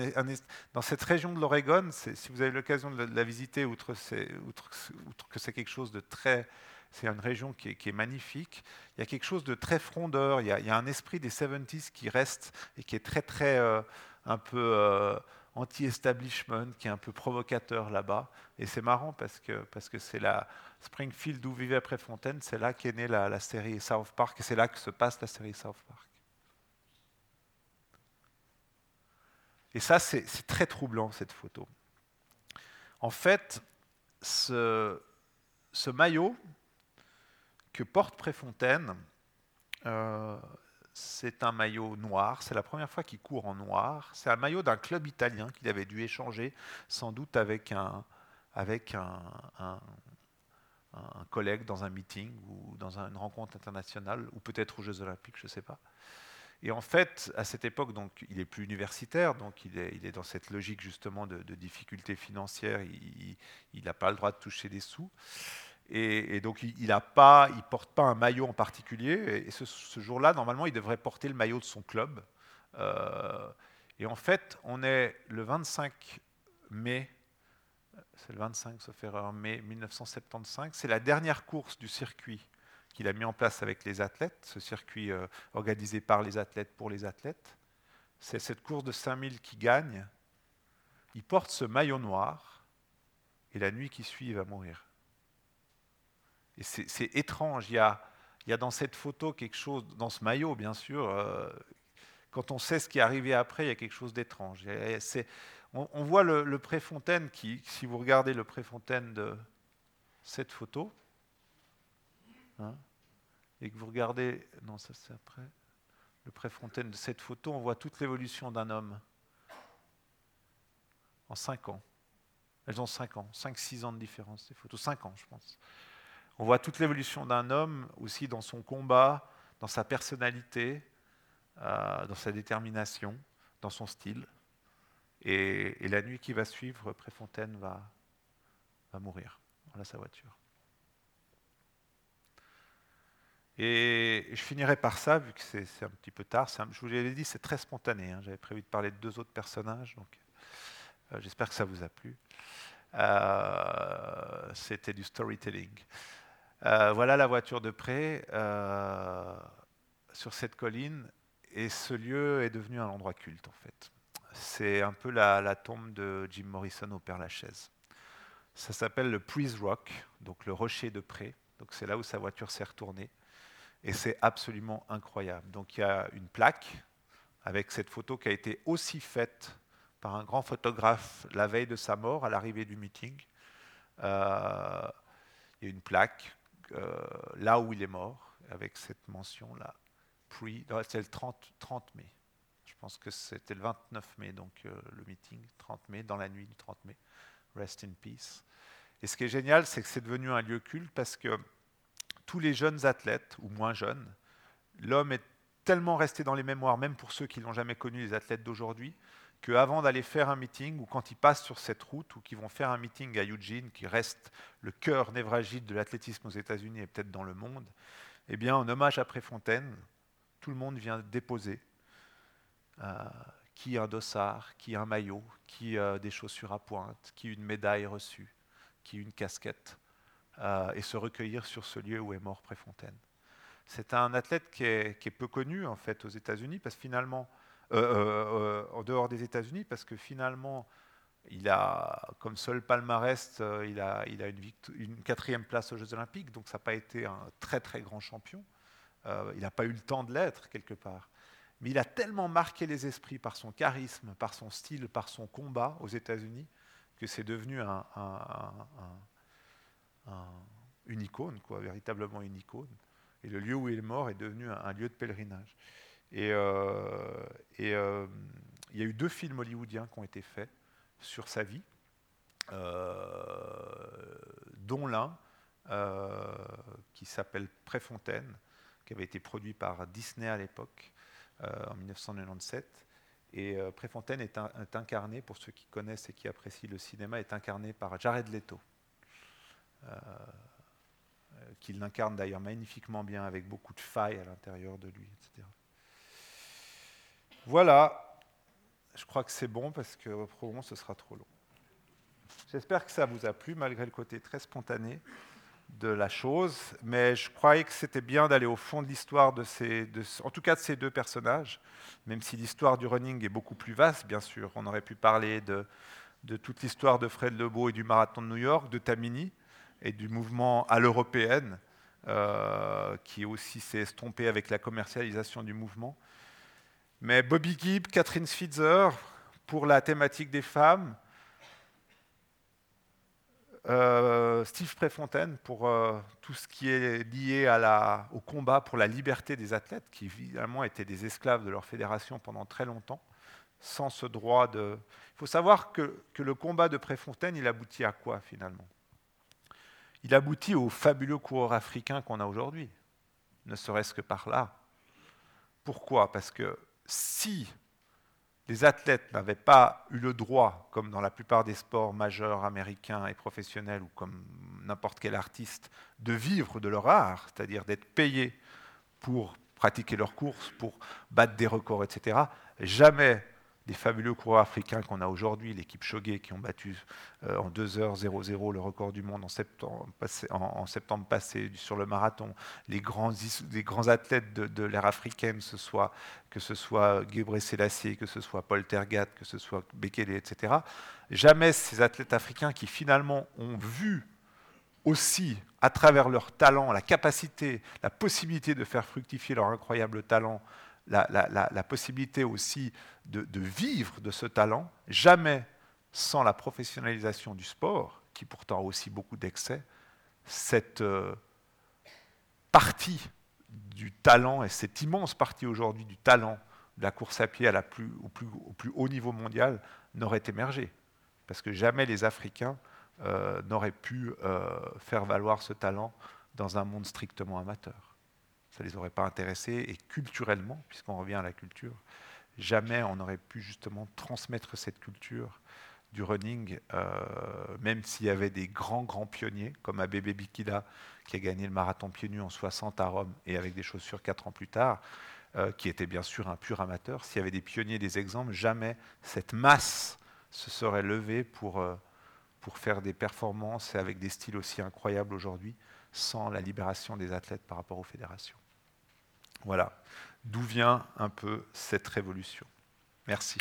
dans cette région de l'Oregon, si vous avez l'occasion de, la visiter, outre, que c'est quelque chose de très, c'est une région qui est, magnifique, il y a quelque chose de très frondeur, il y a, un esprit des 70s qui reste et qui est très très euh, un peu euh, anti-establishment, qui est un peu provocateur là-bas. Et c'est marrant parce que c'est la Springfield où vivait Préfontaine, c'est là qu'est née la, la série South Park et c'est là que se passe la série South Park. Et ça, c'est très troublant, cette photo. En fait, ce, maillot que porte Préfontaine, euh, c'est un maillot noir. C'est la première fois qu'il court en noir. C'est un maillot d'un club italien qu'il avait dû échanger, sans doute avec un, avec un, collègue dans un meeting ou dans une rencontre internationale, ou peut-être aux Jeux Olympiques, je ne sais pas. Et en fait, à cette époque, donc, il est plus universitaire, donc il est dans cette logique justement de, difficultés financières. Il n'a pas le droit de toucher des sous. Et, donc, il ne porte pas un maillot en particulier. Et ce, jour-là, normalement, il devrait porter le maillot de son club. Euh, et en fait, on est le 25 mai, c'est le 25, sauf erreur, mai 1975. C'est la dernière course du circuit qu'il a mis en place avec les athlètes, ce circuit euh, organisé par les athlètes pour les athlètes. C'est cette course de 5000 qui gagne. Il porte ce maillot noir et la nuit qui suit, il va mourir. Et c'est étrange. Il y, a, dans cette photo quelque chose, dans ce maillot bien sûr, euh, quand on sait ce qui est arrivé après, il y a quelque chose d'étrange. On, voit le, le Préfontaine qui, si vous regardez le Préfontaine de cette photo, Hein, et que vous regardez, non, ça c'est après, le Préfontaine de cette photo, on voit toute l'évolution d'un homme en 5 ans. Elles ont 5 ans, 5-6 ans de différence, ces photos, 5 ans je pense. On voit toute l'évolution d'un homme aussi dans son combat, dans sa personnalité, euh, dans sa détermination, dans son style. Et, la nuit qui va suivre, Préfontaine va, mourir. Voilà sa voiture. Et je finirai par ça, vu que c'est un petit peu tard. je vous l'ai dit, c'est très spontané. Hein. J'avais prévu de parler de deux autres personnages, donc euh, j'espère que ça vous a plu. Euh, c'était du storytelling. Euh, voilà la voiture de près sur cette colline, et ce lieu est devenu un endroit culte en fait. C'est un peu la, tombe de Jim Morrison au Père Lachaise. Ça s'appelle le Priest Rock, donc le rocher de près. Donc c'est là où sa voiture s'est retournée. Et c'est absolument incroyable. Donc il y a une plaque avec cette photo qui a été aussi faite par un grand photographe la veille de sa mort, à l'arrivée du meeting. Euh, il y a une plaque euh, là où il est mort, avec cette mention-là. C'est le 30, 30, mai. Je pense que c'était le 29 mai, donc euh, le meeting, 30 mai, dans la nuit du 30 mai. Rest in peace. Et ce qui est génial, c'est que c'est devenu un lieu culte parce que tous les jeunes athlètes, ou moins jeunes, l'homme est tellement resté dans les mémoires, même pour ceux qui n'ont jamais connu les athlètes d'aujourd'hui, qu'avant d'aller faire un meeting, ou quand ils passent sur cette route, ou qu'ils vont faire un meeting à Eugene, qui reste le cœur névralgique de l'athlétisme aux États-Unis et peut-être dans le monde, eh bien, en hommage à Préfontaine, tout le monde vient déposer euh, qui un dossard, qui un maillot, qui a des chaussures à pointe, qui une médaille reçue, qui une casquette. Euh, et se recueillir sur ce lieu où est mort Préfontaine. C'est un athlète qui est, peu connu en fait aux États-Unis parce que finalement, en dehors des États-Unis, parce que finalement, il a, comme seul palmarès, il a, il a une, quatrième place aux Jeux Olympiques, donc ça n'a pas été un très très grand champion. il n'a pas eu le temps de l'être quelque part. Mais il a tellement marqué les esprits par son charisme, par son style, par son combat aux États-Unis, que c'est devenu un, une icône, véritablement une icône. Et le lieu où il est mort est devenu un, lieu de pèlerinage. Et, euh, euh, il y a eu deux films hollywoodiens qui ont été faits sur sa vie, euh, dont l'un qui s'appelle Préfontaine, qui avait été produit par Disney à l'époque, en 1997. Et Préfontaine est, incarné, pour ceux qui connaissent et qui apprécient le cinéma, est incarné par Jared Leto. Euh, qu'il l'incarne d'ailleurs magnifiquement bien avec beaucoup de failles à l'intérieur de lui, etc. Voilà, je crois que c'est bon parce que probablement ce sera trop long. J'espère que ça vous a plu malgré le côté très spontané de la chose, mais je croyais que c'était bien d'aller au fond de l'histoire de ces, en tout cas de ces deux personnages, même si l'histoire du running est beaucoup plus vaste, bien sûr. On aurait pu parler de, de toute l'histoire de Fred Lebeau et du marathon de New York, de Tamini, et du mouvement à l'européenne, euh, qui aussi s'est estompé avec la commercialisation du mouvement. Mais Bobby Gibb, Catherine Switzer, pour la thématique des femmes, euh, Steve Préfontaine pour euh, tout ce qui est lié au combat pour la liberté des athlètes, qui évidemment étaient des esclaves de leur fédération pendant très longtemps, sans ce droit de... Il faut savoir que, que le combat de Préfontaine, il aboutit à quoi finalement? Il aboutit au fabuleux coureur africain qu'on a aujourd'hui, ne serait-ce que par là. Pourquoi? Parce que si les athlètes n'avaient pas eu le droit, comme dans la plupart des sports majeurs américains et professionnels, ou comme n'importe quel artiste, de vivre de leur art, c'est-à-dire d'être payés pour pratiquer leurs courses, pour battre des records, etc., jamais des fabuleux coureurs africains qu'on a aujourd'hui, l'équipe Choguet qui ont battu euh, en 2h00 le record du monde en septembre, passé, sur le marathon, les grands, grands athlètes de, l'ère africaine, ce soit, que ce soit Gebre Selassie, que ce soit Paul Tergat, que ce soit Bekele, etc. Jamais ces athlètes africains qui finalement ont vu aussi, à travers leur talent, la capacité, la possibilité de faire fructifier leur incroyable talent, la, possibilité aussi de, vivre de ce talent, jamais sans la professionnalisation du sport, qui pourtant a aussi beaucoup d'excès, cette euh, partie du talent, et cette immense partie aujourd'hui du talent de la course à pied au, plus, haut niveau mondial n'aurait émergé. Parce que jamais les Africains euh, n'auraient pu euh, faire valoir ce talent dans un monde strictement amateur ça ne les aurait pas intéressés. Et culturellement, puisqu'on revient à la culture, jamais on n'aurait pu justement transmettre cette culture du running, euh, même s'il y avait des grands, grands pionniers, comme Abebe Bikila, qui a gagné le marathon pieds nus en 60 à Rome et avec des chaussures 4 ans plus tard, euh, qui était bien sûr un pur amateur. S'il y avait des pionniers, des exemples, jamais cette masse se serait levée pour, euh, pour faire des performances avec des styles aussi incroyables aujourd'hui, sans la libération des athlètes par rapport aux fédérations. Voilà d'où vient un peu cette révolution? Merci.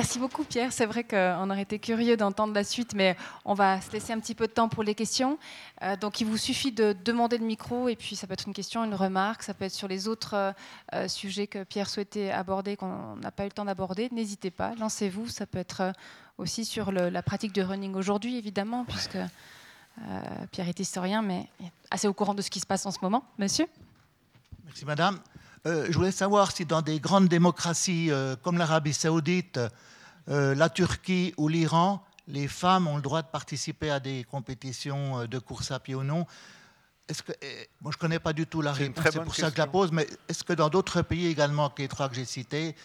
Merci beaucoup Pierre. C'est vrai qu'on aurait été curieux d'entendre la suite, mais on va se laisser un petit peu de temps pour les questions. Euh, donc il vous suffit de demander le micro et puis ça peut être une question, une remarque, ça peut être sur les autres euh, sujets que Pierre souhaitait aborder, qu'on n'a pas eu le temps d'aborder. N'hésitez pas, lancez-vous. Ça peut être euh, aussi sur la pratique du running aujourd'hui, évidemment, puisque Pierre est historien, mais assez au courant de ce qui se passe en ce moment. Monsieur? Merci Madame. Je voulais savoir si dans des grandes démocraties comme l'Arabie saoudite, euh, la Turquie ou l'Iran, les femmes ont le droit de participer à des compétitions euh, de course à pied ou non. Est-ce que, eh, moi, je ne connais pas du tout la réponse, c'est pour ça que je la pose, mais est-ce que dans d'autres pays également que les trois que j'ai cités,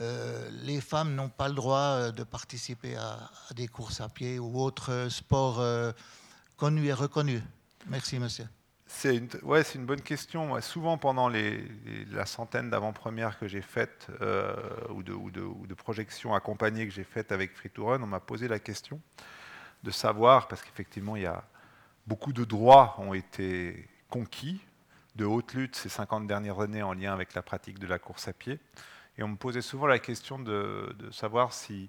euh, les femmes n'ont pas le droit de participer à, des courses à pied ou autres sports connus et reconnus? Merci, monsieur. C'est une, ouais, une bonne question. souvent, pendant les, la centaine d'avant-premières que j'ai faites euh, ou, de, projections accompagnées que j'ai faites avec Free to Run, on m'a posé la question de savoir, parce qu'effectivement, beaucoup de droits ont été conquis de haute lutte ces 50 dernières années en lien avec la pratique de la course à pied. Et on me posait souvent la question de, savoir s'il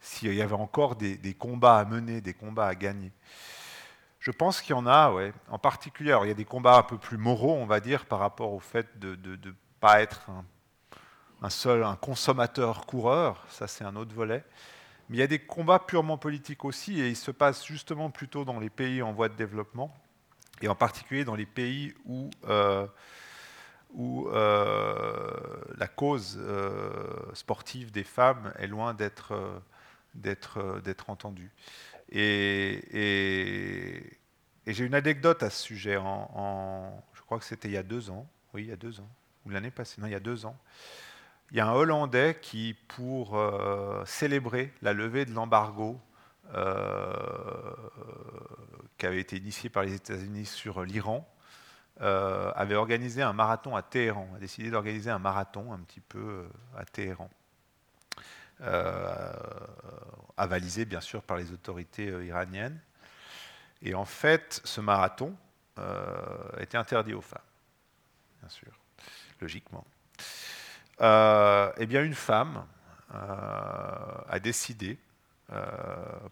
si y avait encore des, combats à mener, des combats à gagner. Je pense qu'il y en a, ouais. En particulier, il y a des combats un peu plus moraux, on va dire, par rapport au fait de ne pas être un, seul un consommateur-coureur. Ça, c'est un autre volet. Mais il y a des combats purement politiques aussi, et ils se passent justement plutôt dans les pays en voie de développement, et en particulier dans les pays où, euh, euh, la cause euh, sportive des femmes est loin d'être entendue. Et, j'ai une anecdote à ce sujet. Je crois que c'était il y a deux ans. Oui, il y a deux ans. Ou l'année passée. Non, il y a deux ans. Il y a un Hollandais qui, pour euh, célébrer la levée de l'embargo euh, qui avait été initié par les États-Unis sur l'Iran, euh, avait organisé un marathon à Téhéran, a décidé d'organiser un marathon un petit peu à Téhéran. Euh, avalisé bien sûr par les autorités euh, iraniennes. Et en fait, ce marathon euh, était interdit aux femmes, bien sûr, logiquement. eh bien, une femme a décidé,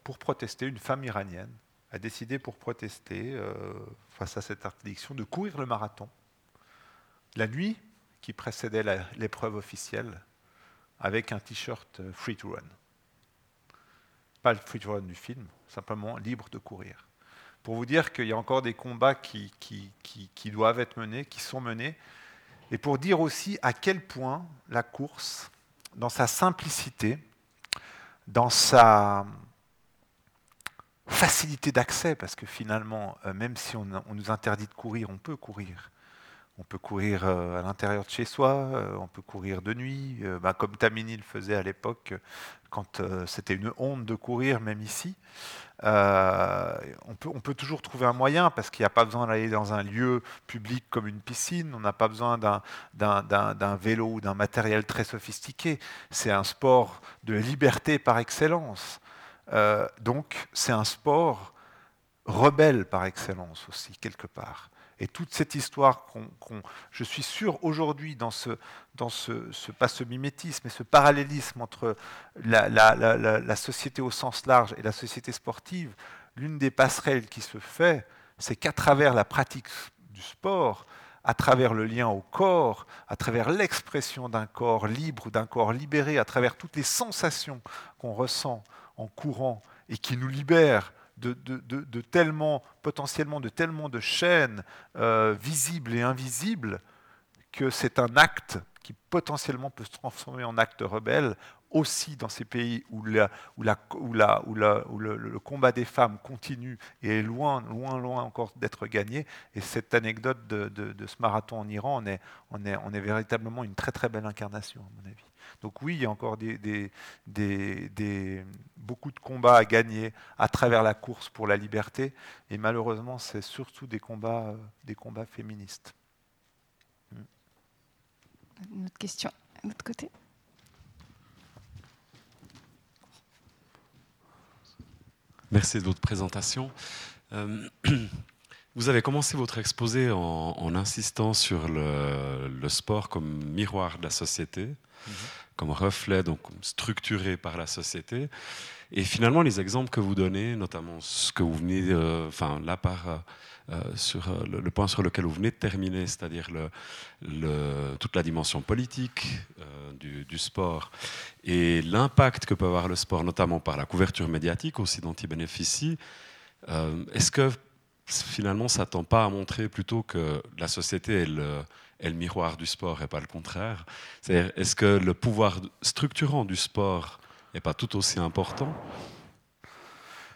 pour protester, une femme iranienne a décidé pour protester face à cette interdiction de courir le marathon. La nuit qui précédait l'épreuve officielle, avec un t-shirt euh, free to run. Pas le free to run du film, simplement libre de courir. Pour vous dire qu'il y a encore des combats qui, doivent être menés, qui sont menés, et pour dire aussi à quel point la course, dans sa simplicité, dans sa facilité d'accès, parce que finalement, euh, même si on, nous interdit de courir, on peut courir. On peut courir euh, à l'intérieur de chez soi, euh, on peut courir de nuit, euh, bah, comme Tamini le faisait à l'époque, quand c'était une honte de courir, même ici. on, peut, on peut toujours trouver un moyen, parce qu'il n'y a pas besoin d'aller dans un lieu public comme une piscine, on n'a pas besoin d'un vélo ou d'un matériel très sophistiqué. C'est un sport de liberté par excellence. donc c'est un sport rebelle par excellence aussi, quelque part. Et toute cette histoire qu'on, je suis sûr aujourd'hui dans ce, dans ce, ce, pas ce mimétisme, mais ce parallélisme entre la, la, société au sens large et la société sportive, l'une des passerelles qui se fait, c'est qu'à travers la pratique du sport, à travers le lien au corps, à travers l'expression d'un corps libre, d'un corps libéré, à travers toutes les sensations qu'on ressent en courant et qui nous libèrent de, tellement, potentiellement de tellement de chaînes euh, visibles et invisibles que c'est un acte qui potentiellement peut se transformer en acte rebelle aussi dans ces pays où, la, où, la, où, la, où, le, combat des femmes continue et est loin, loin, loin encore d'être gagné. Et cette anecdote de, ce marathon en Iran on est, on, est, on est véritablement une très très belle incarnation, à mon avis. Donc oui, il y a encore des, des, des, beaucoup de combats à gagner à travers la course pour la liberté, et malheureusement, c'est surtout des combats, des combats féministes. Une autre question, de l'autre côté? Merci de votre présentation. Euh, vous avez commencé votre exposé en, insistant sur le, le, sport comme miroir de la société. Mhm comme reflet, donc structuré par la société. Et finalement, les exemples que vous donnez, notamment ce que vous venez, euh, enfin là par euh, euh, sur le, point sur lequel vous venez de terminer, c'est-à-dire le, le, toute la dimension politique du, du, sport et l'impact que peut avoir le sport, notamment par la couverture médiatique aussi dont il bénéficie. Est-ce que finalement, ça tend pas à montrer plutôt que la société est le, est miroir du sport et pas le contraire Est-ce que le pouvoir structurant du sport n'est pas tout aussi important?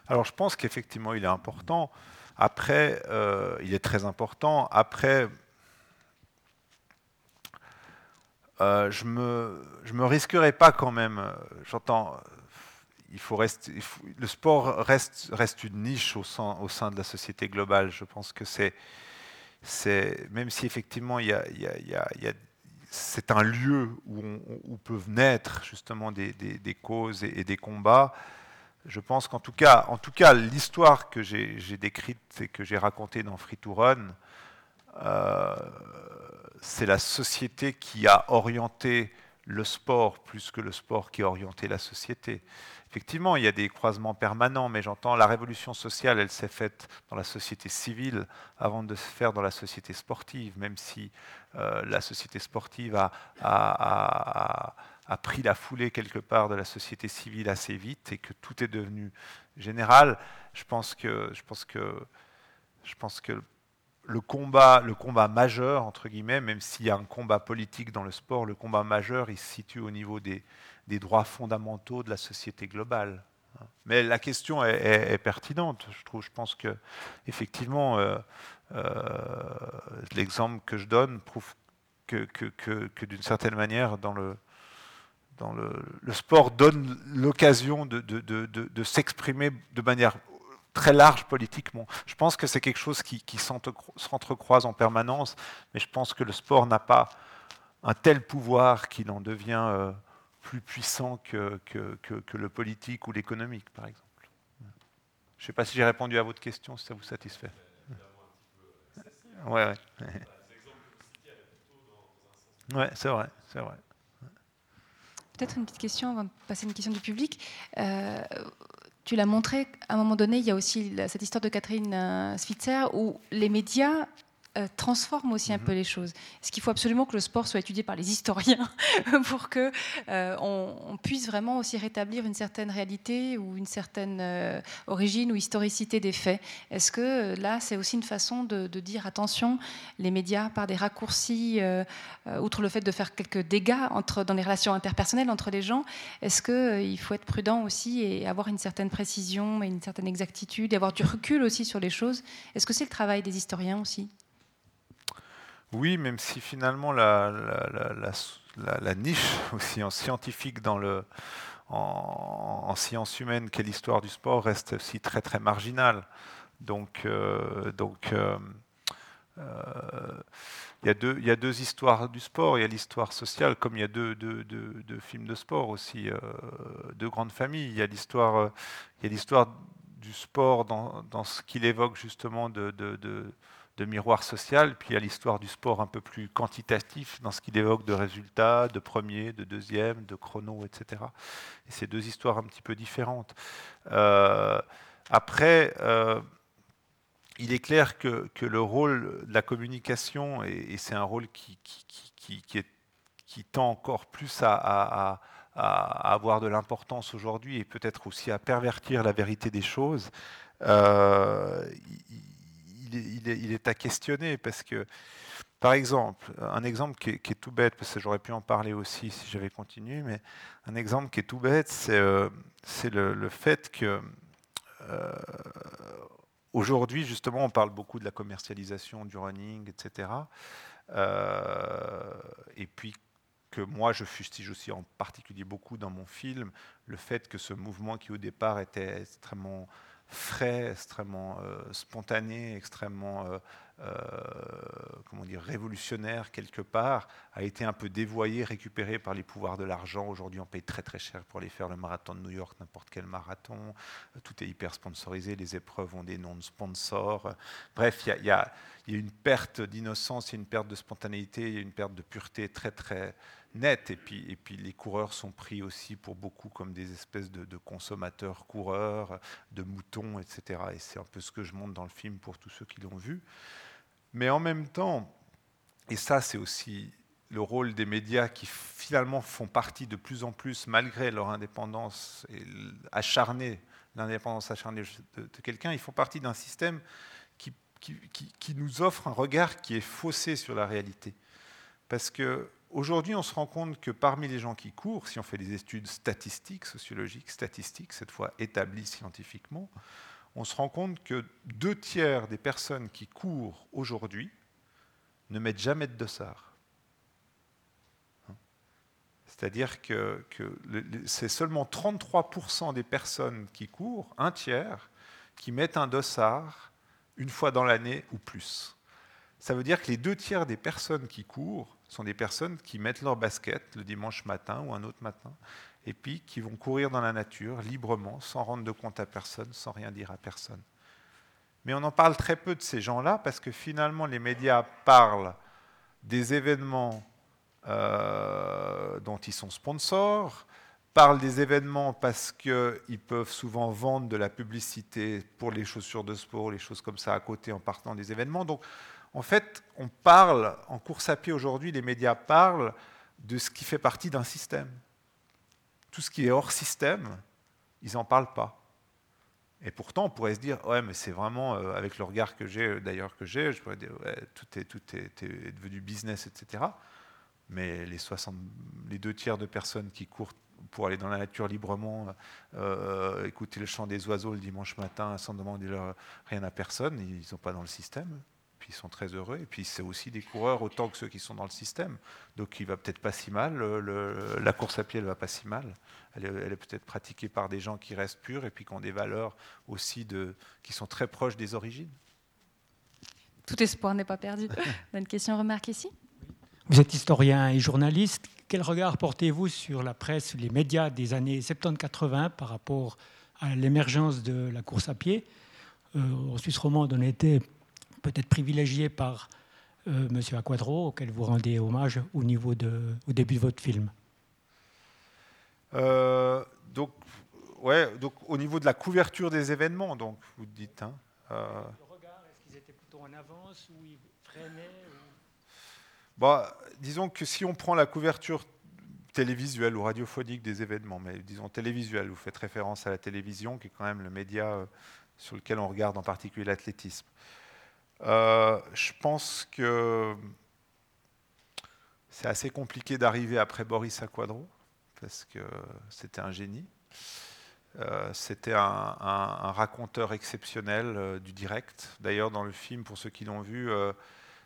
Alors je pense qu'effectivement il est important. Après, euh, il est très important. Après, euh, je me je me risquerai pas quand même. J'entends. Il faut rester, le sport reste, reste une niche au sein, au sein de la société globale. Je pense que c'est c'est même si effectivement il y a, il y a, il y a, c'est un lieu où, où, peuvent naître justement des, des, des causes et, et, des combats. Je pense qu'en tout cas, en tout cas, l'histoire que j'ai décrite et que j'ai racontée dans Free to Run, euh, c'est la société qui a orienté le sport plus que le sport qui a orienté la société. Effectivement, il y a des croisements permanents, mais j'entends la révolution sociale, elle s'est faite dans la société civile avant de se faire dans la société sportive, même si euh, la société sportive a, pris la foulée quelque part de la société civile assez vite et que tout est devenu général. Je pense que le combat, le combat majeur, entre guillemets, même s'il y a un combat politique dans le sport, le combat majeur, il se situe au niveau des, des droits fondamentaux de la société globale. Mais la question est, pertinente, je trouve. Je pense que, effectivement, euh, euh, l'exemple que je donne prouve que, d'une certaine manière, dans le, dans le, sport donne l'occasion de s'exprimer de manière très large politiquement. Je pense que c'est quelque chose qui, qui s'entrecroise en permanence, mais je pense que le sport n'a pas un tel pouvoir qu'il en devient euh, plus puissant que, le politique ou l'économique, par exemple. Je ne sais pas si j'ai répondu à votre question, si ça vous satisfait. Ouais, ouais. C'est vrai, c'est vrai. Peut-être une petite question avant de passer à une question du public. Euh, tu l'as montré, à un moment donné, il y a aussi cette histoire de Catherine euh, Switzer où les médias transforme aussi un peu les choses. Est-ce qu'il faut absolument que le sport soit étudié par les historiens pour que euh, on, on, puisse vraiment aussi rétablir une certaine réalité ou une certaine euh, origine ou historicité des faits? Est-ce que euh, là, c'est aussi une façon de, de, dire attention, les médias par des raccourcis, euh, outre le fait de faire quelques dégâts entre, dans les relations interpersonnelles entre les gens, est-ce qu'il faut être prudent aussi et avoir une certaine précision et une certaine exactitude et avoir du recul aussi sur les choses? Est-ce que c'est le travail des historiens aussi? Oui, même si finalement la, niche aussi en scientifique dans le, en, en sciences humaines qu'est l'histoire du sport reste aussi très très marginale. Donc, euh, euh, euh, il, y a deux, il y a deux histoires du sport. Il y a l'histoire sociale, comme il y a deux, deux, deux, films de sport aussi, deux grandes familles. Il y a l'histoire, du sport dans, dans ce qu'il évoque justement de de miroir social, puis a l'histoire du sport un peu plus quantitatif dans ce qu'il évoque de résultats, de premier, de deuxième, de chrono, etc. Et c'est deux histoires un petit peu différentes. Euh, après, euh, il est clair que, que, le rôle de la communication, et, c'est un rôle qui, qui, qui, qui, est, qui tend encore plus à, à, à avoir de l'importance aujourd'hui et peut-être aussi à pervertir la vérité des choses, euh, il est, à questionner parce que, par exemple, un exemple qui est, tout bête, parce que j'aurais pu en parler aussi si j'avais continué, mais un exemple qui est tout bête, c'est euh, le, le, fait que euh, aujourd'hui, justement, on parle beaucoup de la commercialisation du running, etc. Euh, et puis que moi je fustige aussi en particulier beaucoup dans mon film, le fait que ce mouvement qui au départ était extrêmement frais, extrêmement euh, spontané, extrêmement euh, euh, comment dire, révolutionnaire quelque part, a été un peu dévoyé, récupéré par les pouvoirs de l'argent. Aujourd'hui, on paye très très cher pour aller faire le marathon de New York, n'importe quel marathon. Tout est hyper sponsorisé, les épreuves ont des noms de sponsors. Bref, il y, y, y, a une perte d'innocence, il y a une perte de spontanéité, il y a une perte de pureté très très net. Et puis, et puis les coureurs sont pris aussi pour beaucoup comme des espèces de, consommateurs coureurs, de moutons, etc. Et c'est un peu ce que je montre dans le film pour tous ceux qui l'ont vu. Mais en même temps, et ça c'est aussi le rôle des médias qui finalement font partie de plus en plus, malgré leur indépendance et acharnée, l'indépendance acharnée de, de quelqu'un, ils font partie d'un système qui, qui, qui, qui, nous offre un regard qui est faussé sur la réalité. Parce que aujourd'hui, on se rend compte que parmi les gens qui courent, si on fait des études statistiques, sociologiques, statistiques, cette fois établies scientifiquement, on se rend compte que deux tiers des personnes qui courent aujourd'hui ne mettent jamais de dossard. C'est-à-dire que, c'est seulement 33% des personnes qui courent, un tiers, qui mettent un dossard une fois dans l'année ou plus. ça veut dire que les deux tiers des personnes qui courent sont des personnes qui mettent leur basket le dimanche matin ou un autre matin, et puis qui vont courir dans la nature librement, sans rendre de compte à personne, sans rien dire à personne. Mais on en parle très peu de ces gens-là parce que finalement les médias parlent des événements euh, dont ils sont sponsors, parlent des événements parce qu'ils peuvent souvent vendre de la publicité pour les chaussures de sport, les choses comme ça à côté en partant des événements. Donc en fait, on parle, en course à pied aujourd'hui, les médias parlent de ce qui fait partie d'un système. Tout ce qui est hors système, ils n'en parlent pas. Et pourtant, on pourrait se dire, ouais, mais c'est vraiment, euh, avec le regard que j'ai, d'ailleurs, que j'ai, je pourrais dire, ouais, tout, est, tout est, devenu business, etc. Mais les, 60, les deux tiers de personnes qui courent pour aller dans la nature librement, euh, écouter le chant des oiseaux le dimanche matin sans demander leur, rien à personne, ils ne sont pas dans le système. Puis ils sont très heureux. Et puis c'est aussi des coureurs autant que ceux qui sont dans le système. Donc il va peut-être pas si mal. la course à pied, elle va pas si mal. Elle est, peut-être pratiquée par des gens qui restent purs et puis qui ont des valeurs aussi de, qui sont très proches des origines. Tout espoir n'est pas perdu. On a une question, remarque ici. Vous êtes historien et journaliste. Quel regard portez-vous sur la presse, les médias des années 70-80 par rapport à l'émergence de la course à pied? Euh, En Suisse romande, on était peut-être privilégié par euh, M. Aquadro, auquel vous rendez hommage au, niveau de, au début de votre film. Euh, donc, ouais, donc, au niveau de la couverture des événements, donc, vous dites. Hein, euh... Le regard, est-ce qu'ils étaient plutôt en avance ou ils freinaient bah, Disons que si on prend la couverture télévisuelle ou radiophonique des événements, mais disons télévisuelle, vous faites référence à la télévision, qui est quand même le média euh, sur lequel on regarde en particulier l'athlétisme. Euh, je pense que c'est assez compliqué d'arriver après Boris Aquadro, parce que c'était un génie. Euh, c'était un, raconteur exceptionnel euh, du direct. D'ailleurs, dans le film, pour ceux qui l'ont vu,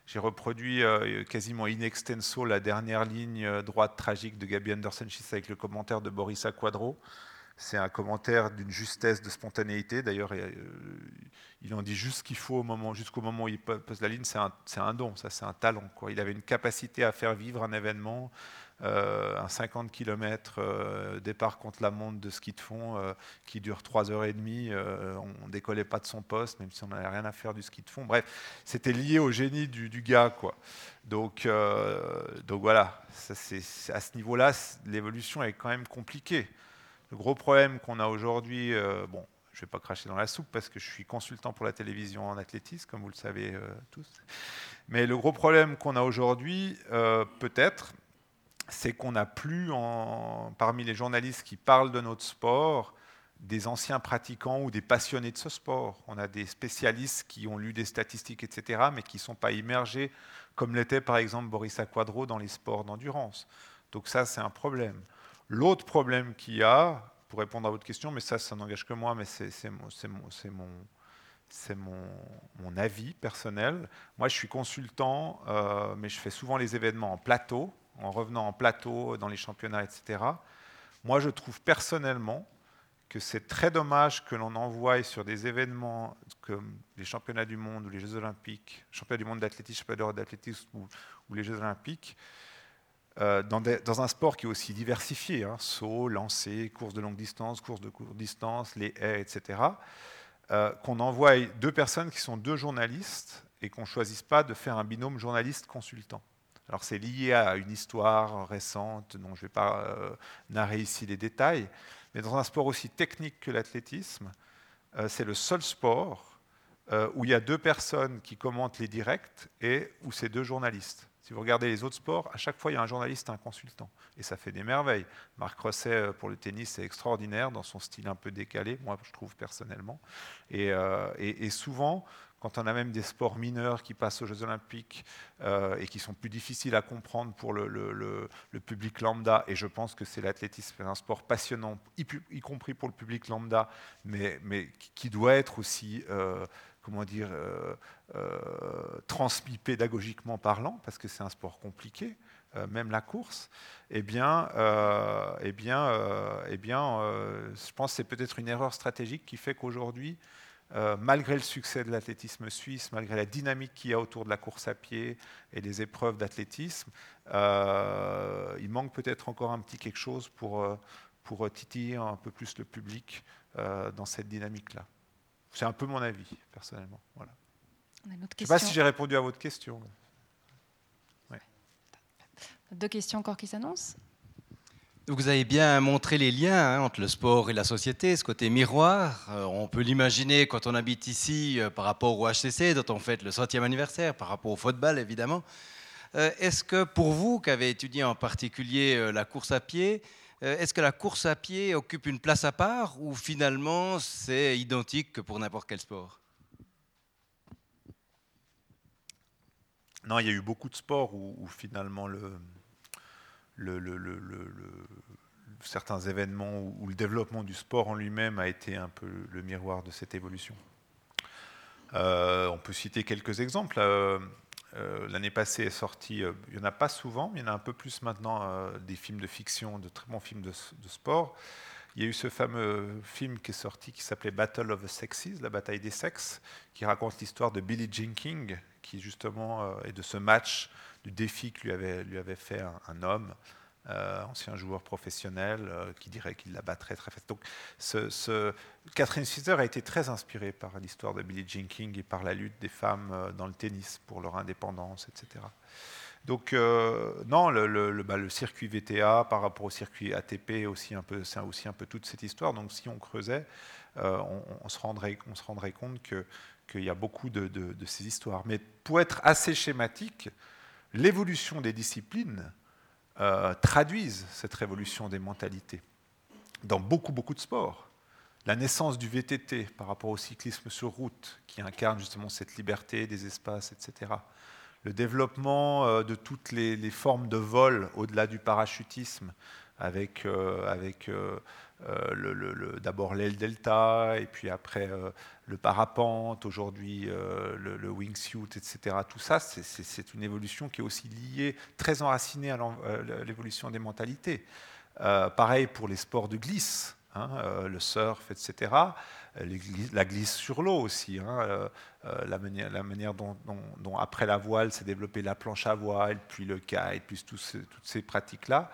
j'ai reproduit quasiment in extenso la dernière ligne droite tragique de Gabi anderson avec le commentaire de Boris Aquadro. C'est un commentaire d'une justesse, de spontanéité. D'ailleurs, euh, il en dit juste ce qu'il faut au moment, jusqu'au moment où il pose la ligne. C'est un, don, ça, c'est un talent. Il avait une capacité à faire vivre un événement, euh, un 50 km euh, départ contre la montre de ski de fond qui dure 3 heures et demie. on ne décollait pas de son poste, même si on n'avait rien à faire du ski de fond. Bref, c'était lié au génie du, gars. Quoi. Donc, voilà, à ce niveau-là, l'évolution est quand même compliquée. Le gros problème qu'on a aujourd'hui, euh, bon, je ne vais pas cracher dans la soupe parce que je suis consultant pour la télévision en athlétisme, comme vous le savez euh, tous. Mais le gros problème qu'on a aujourd'hui, euh, peut-être, c'est qu'on n'a plus, parmi les journalistes qui parlent de notre sport, des anciens pratiquants ou des passionnés de ce sport. On a des spécialistes qui ont lu des statistiques, etc., mais qui ne sont pas immergés, comme l'était par exemple Boris Aquadro dans les sports d'endurance. Donc ça, c'est un problème. L'autre problème qu'il y a, pour répondre à votre question, mais ça, ça n'engage que moi, mais c'est mon, avis personnel. Moi, je suis consultant, euh, mais je fais souvent les événements en plateau, en revenant en plateau dans les championnats, etc. Moi, je trouve personnellement que c'est très dommage que l'on envoie sur des événements comme les championnats du monde ou les Jeux olympiques, championnats du monde d'athlétisme, championnats d'athlétisme ou, ou les Jeux olympiques, euh, dans, un sport qui est aussi diversifié, hein, saut, lancer, course de longue distance, course de courte distance, les haies, etc., euh, qu'on envoie deux personnes qui sont deux journalistes et qu'on ne choisisse pas de faire un binôme journaliste-consultant. Alors c'est lié à une histoire récente dont je ne vais pas euh, narrer ici les détails, mais dans un sport aussi technique que l'athlétisme, c'est le seul sport où il y a deux personnes qui commentent les directs et où c'est deux journalistes. Si vous regardez les autres sports, à chaque fois, il y a un journaliste, un consultant. Et ça fait des merveilles. Marc Rosset, euh, pour le tennis, c'est extraordinaire dans son style un peu décalé, moi, je trouve personnellement. Et, euh, souvent, quand on a même des sports mineurs qui passent aux Jeux Olympiques euh, et qui sont plus difficiles à comprendre pour le, public lambda, et je pense que c'est l'athlétisme, un sport passionnant, y, compris pour le public lambda, mais, mais qui doit être aussi comment dire, euh, euh, transmis pédagogiquement parlant, parce que c'est un sport compliqué, euh, même la course, eh bien, eh bien, eh bien je pense que c'est peut-être une erreur stratégique qui fait qu'aujourd'hui, malgré le succès de l'athlétisme suisse, malgré la dynamique qu'il y a autour de la course à pied et des épreuves d'athlétisme, il manque peut-être encore un petit quelque chose pour, pour titiller un peu plus le public dans cette dynamique-là. C'est un peu mon avis, personnellement. Voilà. Je ne sais pas si j'ai répondu à votre question. Deux questions encore qui s'annoncent vous avez bien montré les liens hein, entre le sport et la société, ce côté miroir. Euh, on peut l'imaginer quand on habite ici euh, par rapport au HCC, dont on fête le centième anniversaire, par rapport au football évidemment. Euh, est-ce que pour vous, qui avez étudié en particulier la course à pied, est-ce que la course à pied occupe une place à part ou finalement c'est identique que pour n'importe quel sport? Non, il y a eu beaucoup de sports où finalement le, le, certains événements où, le développement du sport en lui-même a été un peu le miroir de cette évolution. Euh, on peut citer quelques exemples. Euh, euh, l'année passée est sorti, il n'y en a pas souvent, mais il y en a un peu plus maintenant, des films de fiction, de très bons films de, sport. Il y a eu ce fameux film qui est sorti qui s'appelait Battle of the Sexes, la bataille des sexes, qui raconte l'histoire de Billie Jean King, qui justement est de ce match du défi que lui avait, lui avait fait un, homme, euh, ancien joueur professionnel, euh, qui dirait qu'il la battrait très fort. Donc, Catherine Fisher a été très inspirée par l'histoire de Billie Jean King et par la lutte des femmes euh, dans le tennis pour leur indépendance, etc. Donc non, le, bah, circuit VTA par rapport au circuit ATP aussi un peu, c'est aussi un peu toute cette histoire. Donc si on creusait, on, se rendrait, on se rendrait compte qu'il y a beaucoup de, ces histoires. Mais pour être assez schématique, l'évolution des disciplines euh, traduisent cette révolution des mentalités. Dans beaucoup, beaucoup de sports, la naissance du VTT par rapport au cyclisme sur route, qui incarne justement cette liberté des espaces, etc. Le développement euh, de toutes les, formes de vol au-delà du parachutisme, avec, euh, avec d'abord l'aile delta, et puis après euh, le parapente, aujourd'hui euh, le, wingsuit, etc. Tout ça, c'est une évolution qui est aussi liée, très enracinée à l'évolution des mentalités. pareil pour les sports de glisse, hein, le surf, etc. la glisse sur l'eau aussi, hein, la manière dont, après la voile s'est développée la planche à voile, puis le kite, puis toutes ces pratiques-là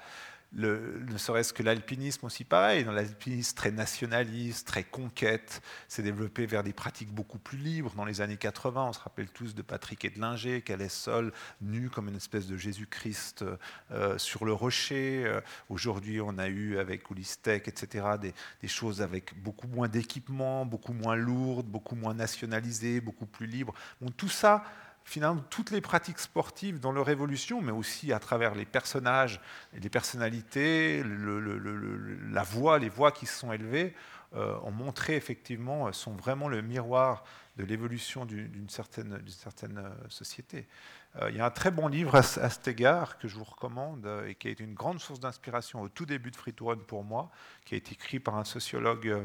ne serait-ce que l'alpinisme aussi pareil, dans l'alpinisme très nationaliste, très conquête, s'est développé vers des pratiques beaucoup plus libres. Dans les années 80, on se rappelle tous de Patrick Edlinger, qui allait seul, nu comme une espèce de Jésus-Christ euh, sur le rocher. Euh, aujourd'hui, on a eu avec Oulistec, etc., des, choses avec beaucoup moins d'équipement, beaucoup moins lourdes, beaucoup moins nationalisées, beaucoup plus libres. Tout ça finalement toutes les pratiques sportives dans leur évolution, mais aussi à travers les personnages les personnalités, la voix, les voix qui se sont élevées, euh, ont montré effectivement, euh, sont vraiment le miroir de l'évolution d'une certaine, euh, société. il y a un très bon livre à, cet égard que je vous recommande et qui a été une grande source d'inspiration au tout début de Free to pour moi, qui a été écrit par un sociologue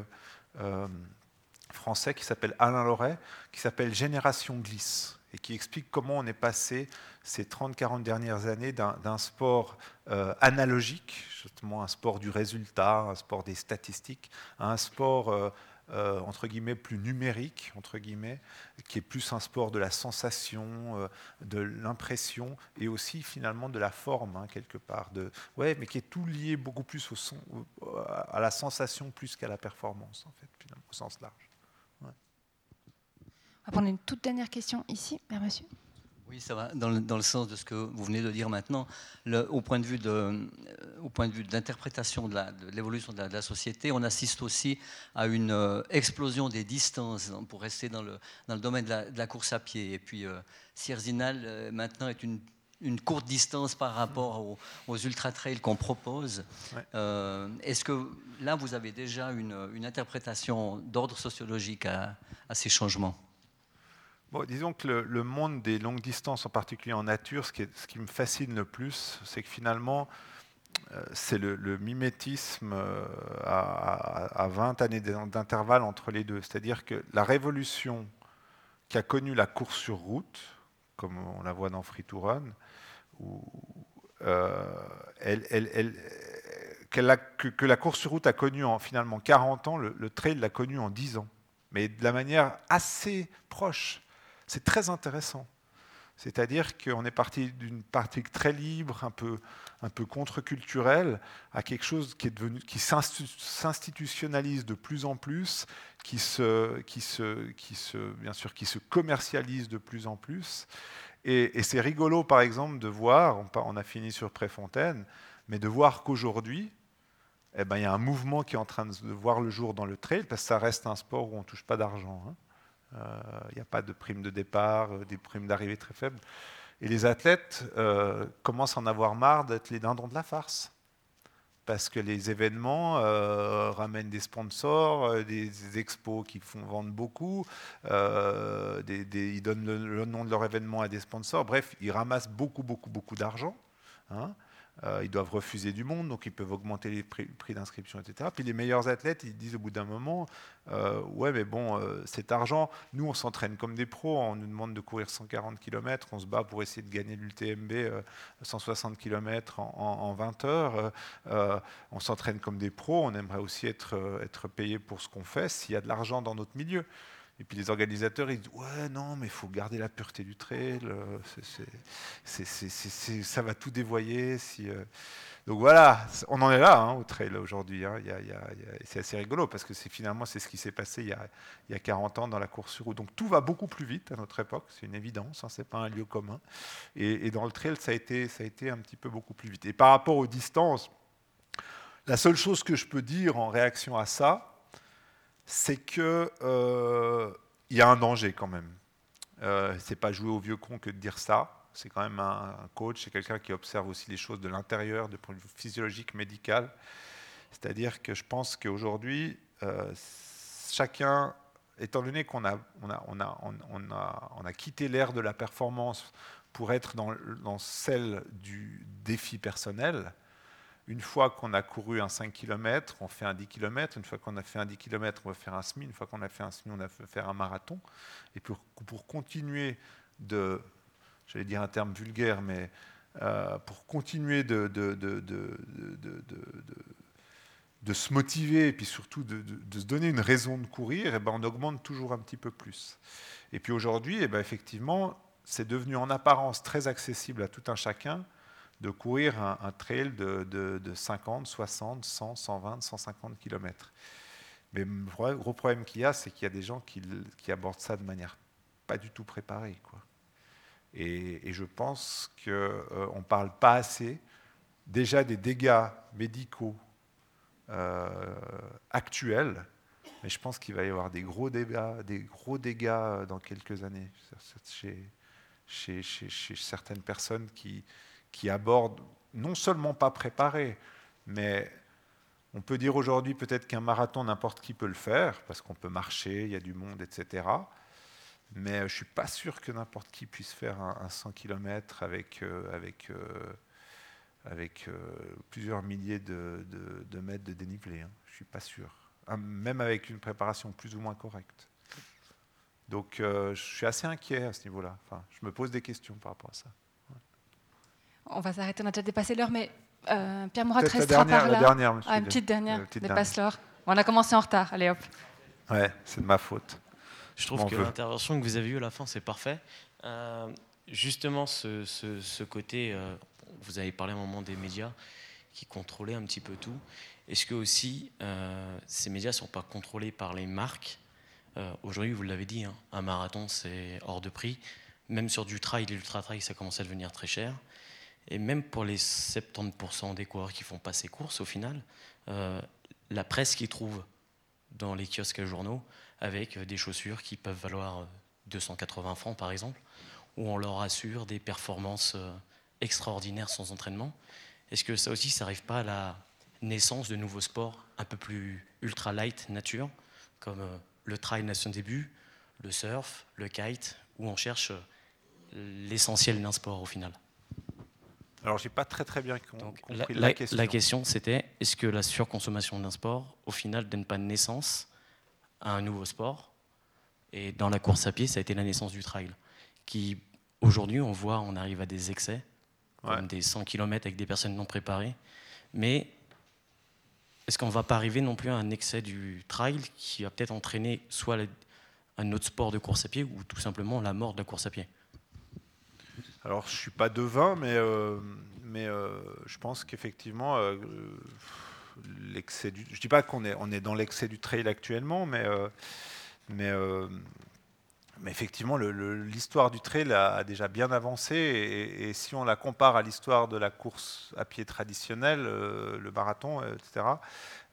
français qui s'appelle Alain Loret, qui s'appelle Génération Glisse et qui explique comment on est passé ces 30-40 dernières années d'un sport euh, analogique, justement un sport du résultat, un sport des statistiques, à un sport euh, euh, entre guillemets plus numérique, entre guillemets, qui est plus un sport de la sensation, de l'impression et aussi finalement de la forme hein, quelque part, ouais, mais qui est tout lié beaucoup plus à la sensation plus qu'à la performance en fait, au sens large. On va prendre une toute dernière question ici, vers monsieur. Oui, ça va dans le, dans le, sens de ce que vous venez de dire maintenant. Le, au point de vue de, euh, au point de vue d'interprétation de l'évolution de, de, la société, on assiste aussi à une euh, explosion des distances pour rester dans le, dans le domaine de la, course à pied. Et puis, euh, Sierzinal euh, maintenant est une une courte distance par rapport aux, ultra-trails qu'on propose. Est-ce que là, vous avez déjà une, une interprétation d'ordre sociologique à, à, ces changements? Disons que le, monde des longues distances, en particulier en nature, ce qui, me fascine le plus, c'est que finalement, euh, c'est le, mimétisme euh, à, 20 années d'intervalle entre les deux. C'est-à-dire que la révolution qui a connu la course sur route, comme on la voit dans Free to Run, euh, que, la course sur route a connu en finalement 40 ans, le, le trail l'a connu en 10 ans. mais de la manière assez proche. C'est très intéressant. C'est-à-dire qu'on est parti d'une pratique très libre, un peu, un peu contre-culturelle, à quelque chose qui, est devenu, qui s'institutionnalise de plus en plus, qui se, qui, se, qui, se, bien sûr, qui se commercialise de plus en plus. Et, c'est rigolo, par exemple, de voir, on, on a fini sur Préfontaine, mais de voir qu'aujourd'hui, eh ben, il y a un mouvement qui est en train de voir le jour dans le trail, parce que ça reste un sport où on ne touche pas d'argent. Hein. Euh, il n'y a pas de prime de départ, euh, des primes d'arrivée très faibles. Et les athlètes euh, commencent à en avoir marre d'être les dindons de la farce. Parce que les événements ramènent des sponsors, des, expos qui font vendre beaucoup, ils donnent le, nom de leur événement à des sponsors. Bref, ils ramassent beaucoup, beaucoup, beaucoup d'argent. Hein. Euh, ils doivent refuser du monde, donc ils peuvent augmenter les prix, d'inscription, etc. Puis les meilleurs athlètes, ils disent au bout d'un moment, euh, ouais, mais bon, euh, cet argent, nous, on s'entraîne comme des pros, on nous demande de courir 140 km, on se bat pour essayer de gagner l'UTMB 160 km en, en 20 heures, on s'entraîne comme des pros, on aimerait aussi être, être payé pour ce qu'on fait s'il y a de l'argent dans notre milieu. Et puis les organisateurs, ils disent Ouais, non, mais il faut garder la pureté du trail, euh, ça va tout dévoyer. Euh. Donc voilà, on en est là hein, au trail aujourd'hui. Hein. c'est assez rigolo parce que finalement, c'est ce qui s'est passé il y, a, il y, a, 40 ans dans la course sur route. Donc tout va beaucoup plus vite à notre époque, c'est une évidence, hein, ce n'est pas un lieu commun. Et, et, dans le trail, ça a, été, ça a été un petit peu beaucoup plus vite. Et par rapport aux distances, la seule chose que je peux dire en réaction à ça, c'est qu'il euh, y a un danger quand même. Euh, c'est pas jouer au vieux con que de dire ça. C'est quand même un, coach, c'est quelqu'un qui observe aussi les choses de l'intérieur, de point de vue physiologique, médical. C'est-à-dire que je pense qu'aujourd'hui, euh, chacun, étant donné qu'on a, quitté l'ère de la performance pour être dans celle du défi personnel, une fois qu'on a couru un 5 km, on fait un 10 km. Une fois qu'on a fait un 10 km, on va faire un semi. Une fois qu'on a fait un semi, on va faire un marathon. Et pour, continuer de, j'allais dire un terme vulgaire, mais euh, pour continuer de, de, se motiver et puis surtout de, se donner une raison de courir, eh ben on augmente toujours un petit peu plus. Et puis aujourd'hui, eh ben effectivement, c'est devenu en apparence très accessible à tout un chacun de courir un, trail de, 50, 60, 100, 120, 150 km. Mais le gros problème qu'il y a, c'est qu'il y a des gens qui, abordent ça de manière pas du tout préparée. Quoi. Et, je pense qu'on euh, ne parle pas assez déjà des dégâts médicaux euh, actuels, mais je pense qu'il va y avoir des gros dégâts, des gros dégâts dans quelques années chez certaines personnes qui, qui aborde non seulement pas préparé, mais on peut dire aujourd'hui peut-être qu'un marathon, n'importe qui peut le faire, parce qu'on peut marcher, il y a du monde, etc. Mais je ne suis pas sûr que n'importe qui puisse faire un, 100 km avec, euh, avec, euh, avec euh, plusieurs milliers de, mètres de dénivelé. Hein. Je ne suis pas sûr. Même avec une préparation plus ou moins correcte. Donc je suis assez inquiet à ce niveau-là. Enfin, je me pose des questions par rapport à ça. On va s'arrêter, on a déjà dépassé l'heure, mais euh, Pierre Morat restera par là. La dernière, ah, une petite dernière, dépasse l'heure. on a commencé en retard, allez hop. Ouais, c'est de ma faute. Je trouve que l'intervention que vous avez eue à la fin, c'est parfait. Euh, justement, ce, côté, euh, vous avez parlé à un moment des médias qui contrôlaient un petit peu tout. Est-ce que aussi ces médias ne sont pas contrôlés par les marques? Aujourd'hui, vous l'avez dit, hein, un marathon, c'est hors de prix. Même sur du trail, l'ultra-trail, ça commence à devenir très cher. Et même pour les 70% des coureurs qui font pas ces courses, au final, euh, la presse qui trouve dans les kiosques et journaux avec des chaussures qui peuvent valoir 280 francs par exemple, où on leur assure des performances euh, extraordinaires sans entraînement. Est-ce que ça aussi, ça n'arrive pas à la naissance de nouveaux sports un peu plus ultra light nature, comme euh, le trail nation début, le surf, le kite, où on cherche l'essentiel d'un sport au final? Alors, j'ai pas très très bien compris la, question. La question, c'était est-ce que la surconsommation d'un sport, au final, donne pas naissance à un nouveau sport? Et dans la course à pied, ça a été la naissance du trail, qui aujourd'hui, on voit, on arrive à des excès, comme des 100 km avec des personnes non préparées. Mais est-ce qu'on ne va pas arriver non plus à un excès du trail qui va peut-être entraîner soit un autre sport de course à pied ou tout simplement la mort de la course à pied? Alors, je ne suis pas devin, mais, euh, euh, je pense qu'effectivement, euh, du. Je dis pas qu'on est, on est dans l'excès du trail actuellement, mais, mais, effectivement, l'histoire du trail a, déjà bien avancé. Et, si on la compare à l'histoire de la course à pied traditionnelle, le marathon, etc.,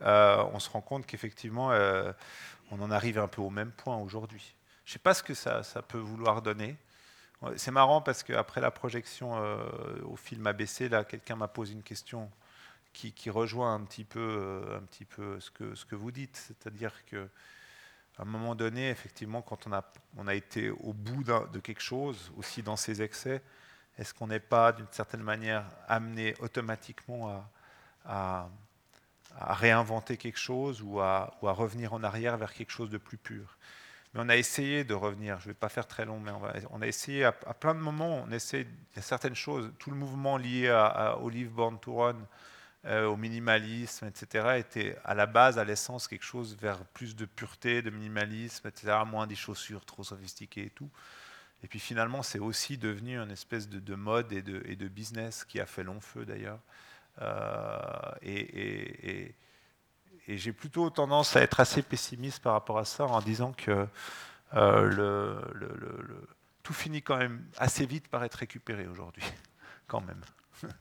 on se rend compte qu'effectivement, on en arrive un peu au même point aujourd'hui. Je ne sais pas ce que ça peut vouloir donner. C'est marrant parce qu'après la projection euh, au film ABC, là, quelqu'un m'a posé une question qui, rejoint un petit peu, euh, un petit peu ce, que, que vous dites. C'est-à-dire qu'à un moment donné, effectivement, quand on a, on a été au bout de quelque chose, aussi dans ses excès, est-ce qu'on n'est pas, d'une certaine manière, amené automatiquement à, à, réinventer quelque chose ou à, ou à revenir en arrière vers quelque chose de plus pur? Mais on a essayé de revenir, je ne vais pas faire très long, mais on, a essayé à, plein de moments, on essaie, certaines choses, tout le mouvement lié à, Olive Born to Run, euh, au minimalisme, etc., était à la base, à l'essence, quelque chose vers plus de pureté, de minimalisme, etc., moins des chaussures trop sophistiquées et tout. Et puis finalement, c'est aussi devenu une espèce de, mode et de, business qui a fait long feu d'ailleurs. Euh, et j'ai plutôt tendance à être assez pessimiste par rapport à ça en disant que euh, tout finit quand même assez vite par être récupéré aujourd'hui, quand même.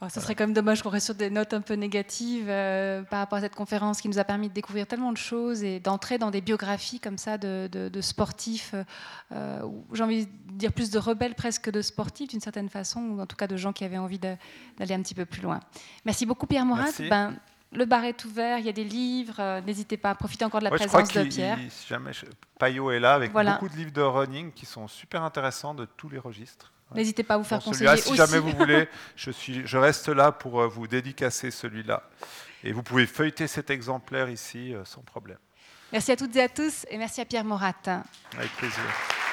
Oh, ce serait quand même dommage qu'on reste sur des notes un peu négatives euh, par rapport à cette conférence qui nous a permis de découvrir tellement de choses et d'entrer dans des biographies comme ça de, sportifs, euh, j'ai envie de dire plus de rebelles presque de sportifs d'une certaine façon, ou en tout cas de gens qui avaient envie d'aller un petit peu plus loin. Merci beaucoup Pierre Morin. Le bar est ouvert, il y a des livres. Euh, n'hésitez pas à profiter encore de la présence de Pierre. si jamais Payot est là avec beaucoup de livres de running qui sont super intéressants de tous les registres. N'hésitez pas à vous faire conseiller aussi. Si jamais vous voulez, je, suis, je reste là pour euh, vous dédicacer celui-là. Et vous pouvez feuilleter cet exemplaire ici euh, sans problème. Merci à toutes et à tous et merci à Pierre Morat. Avec plaisir.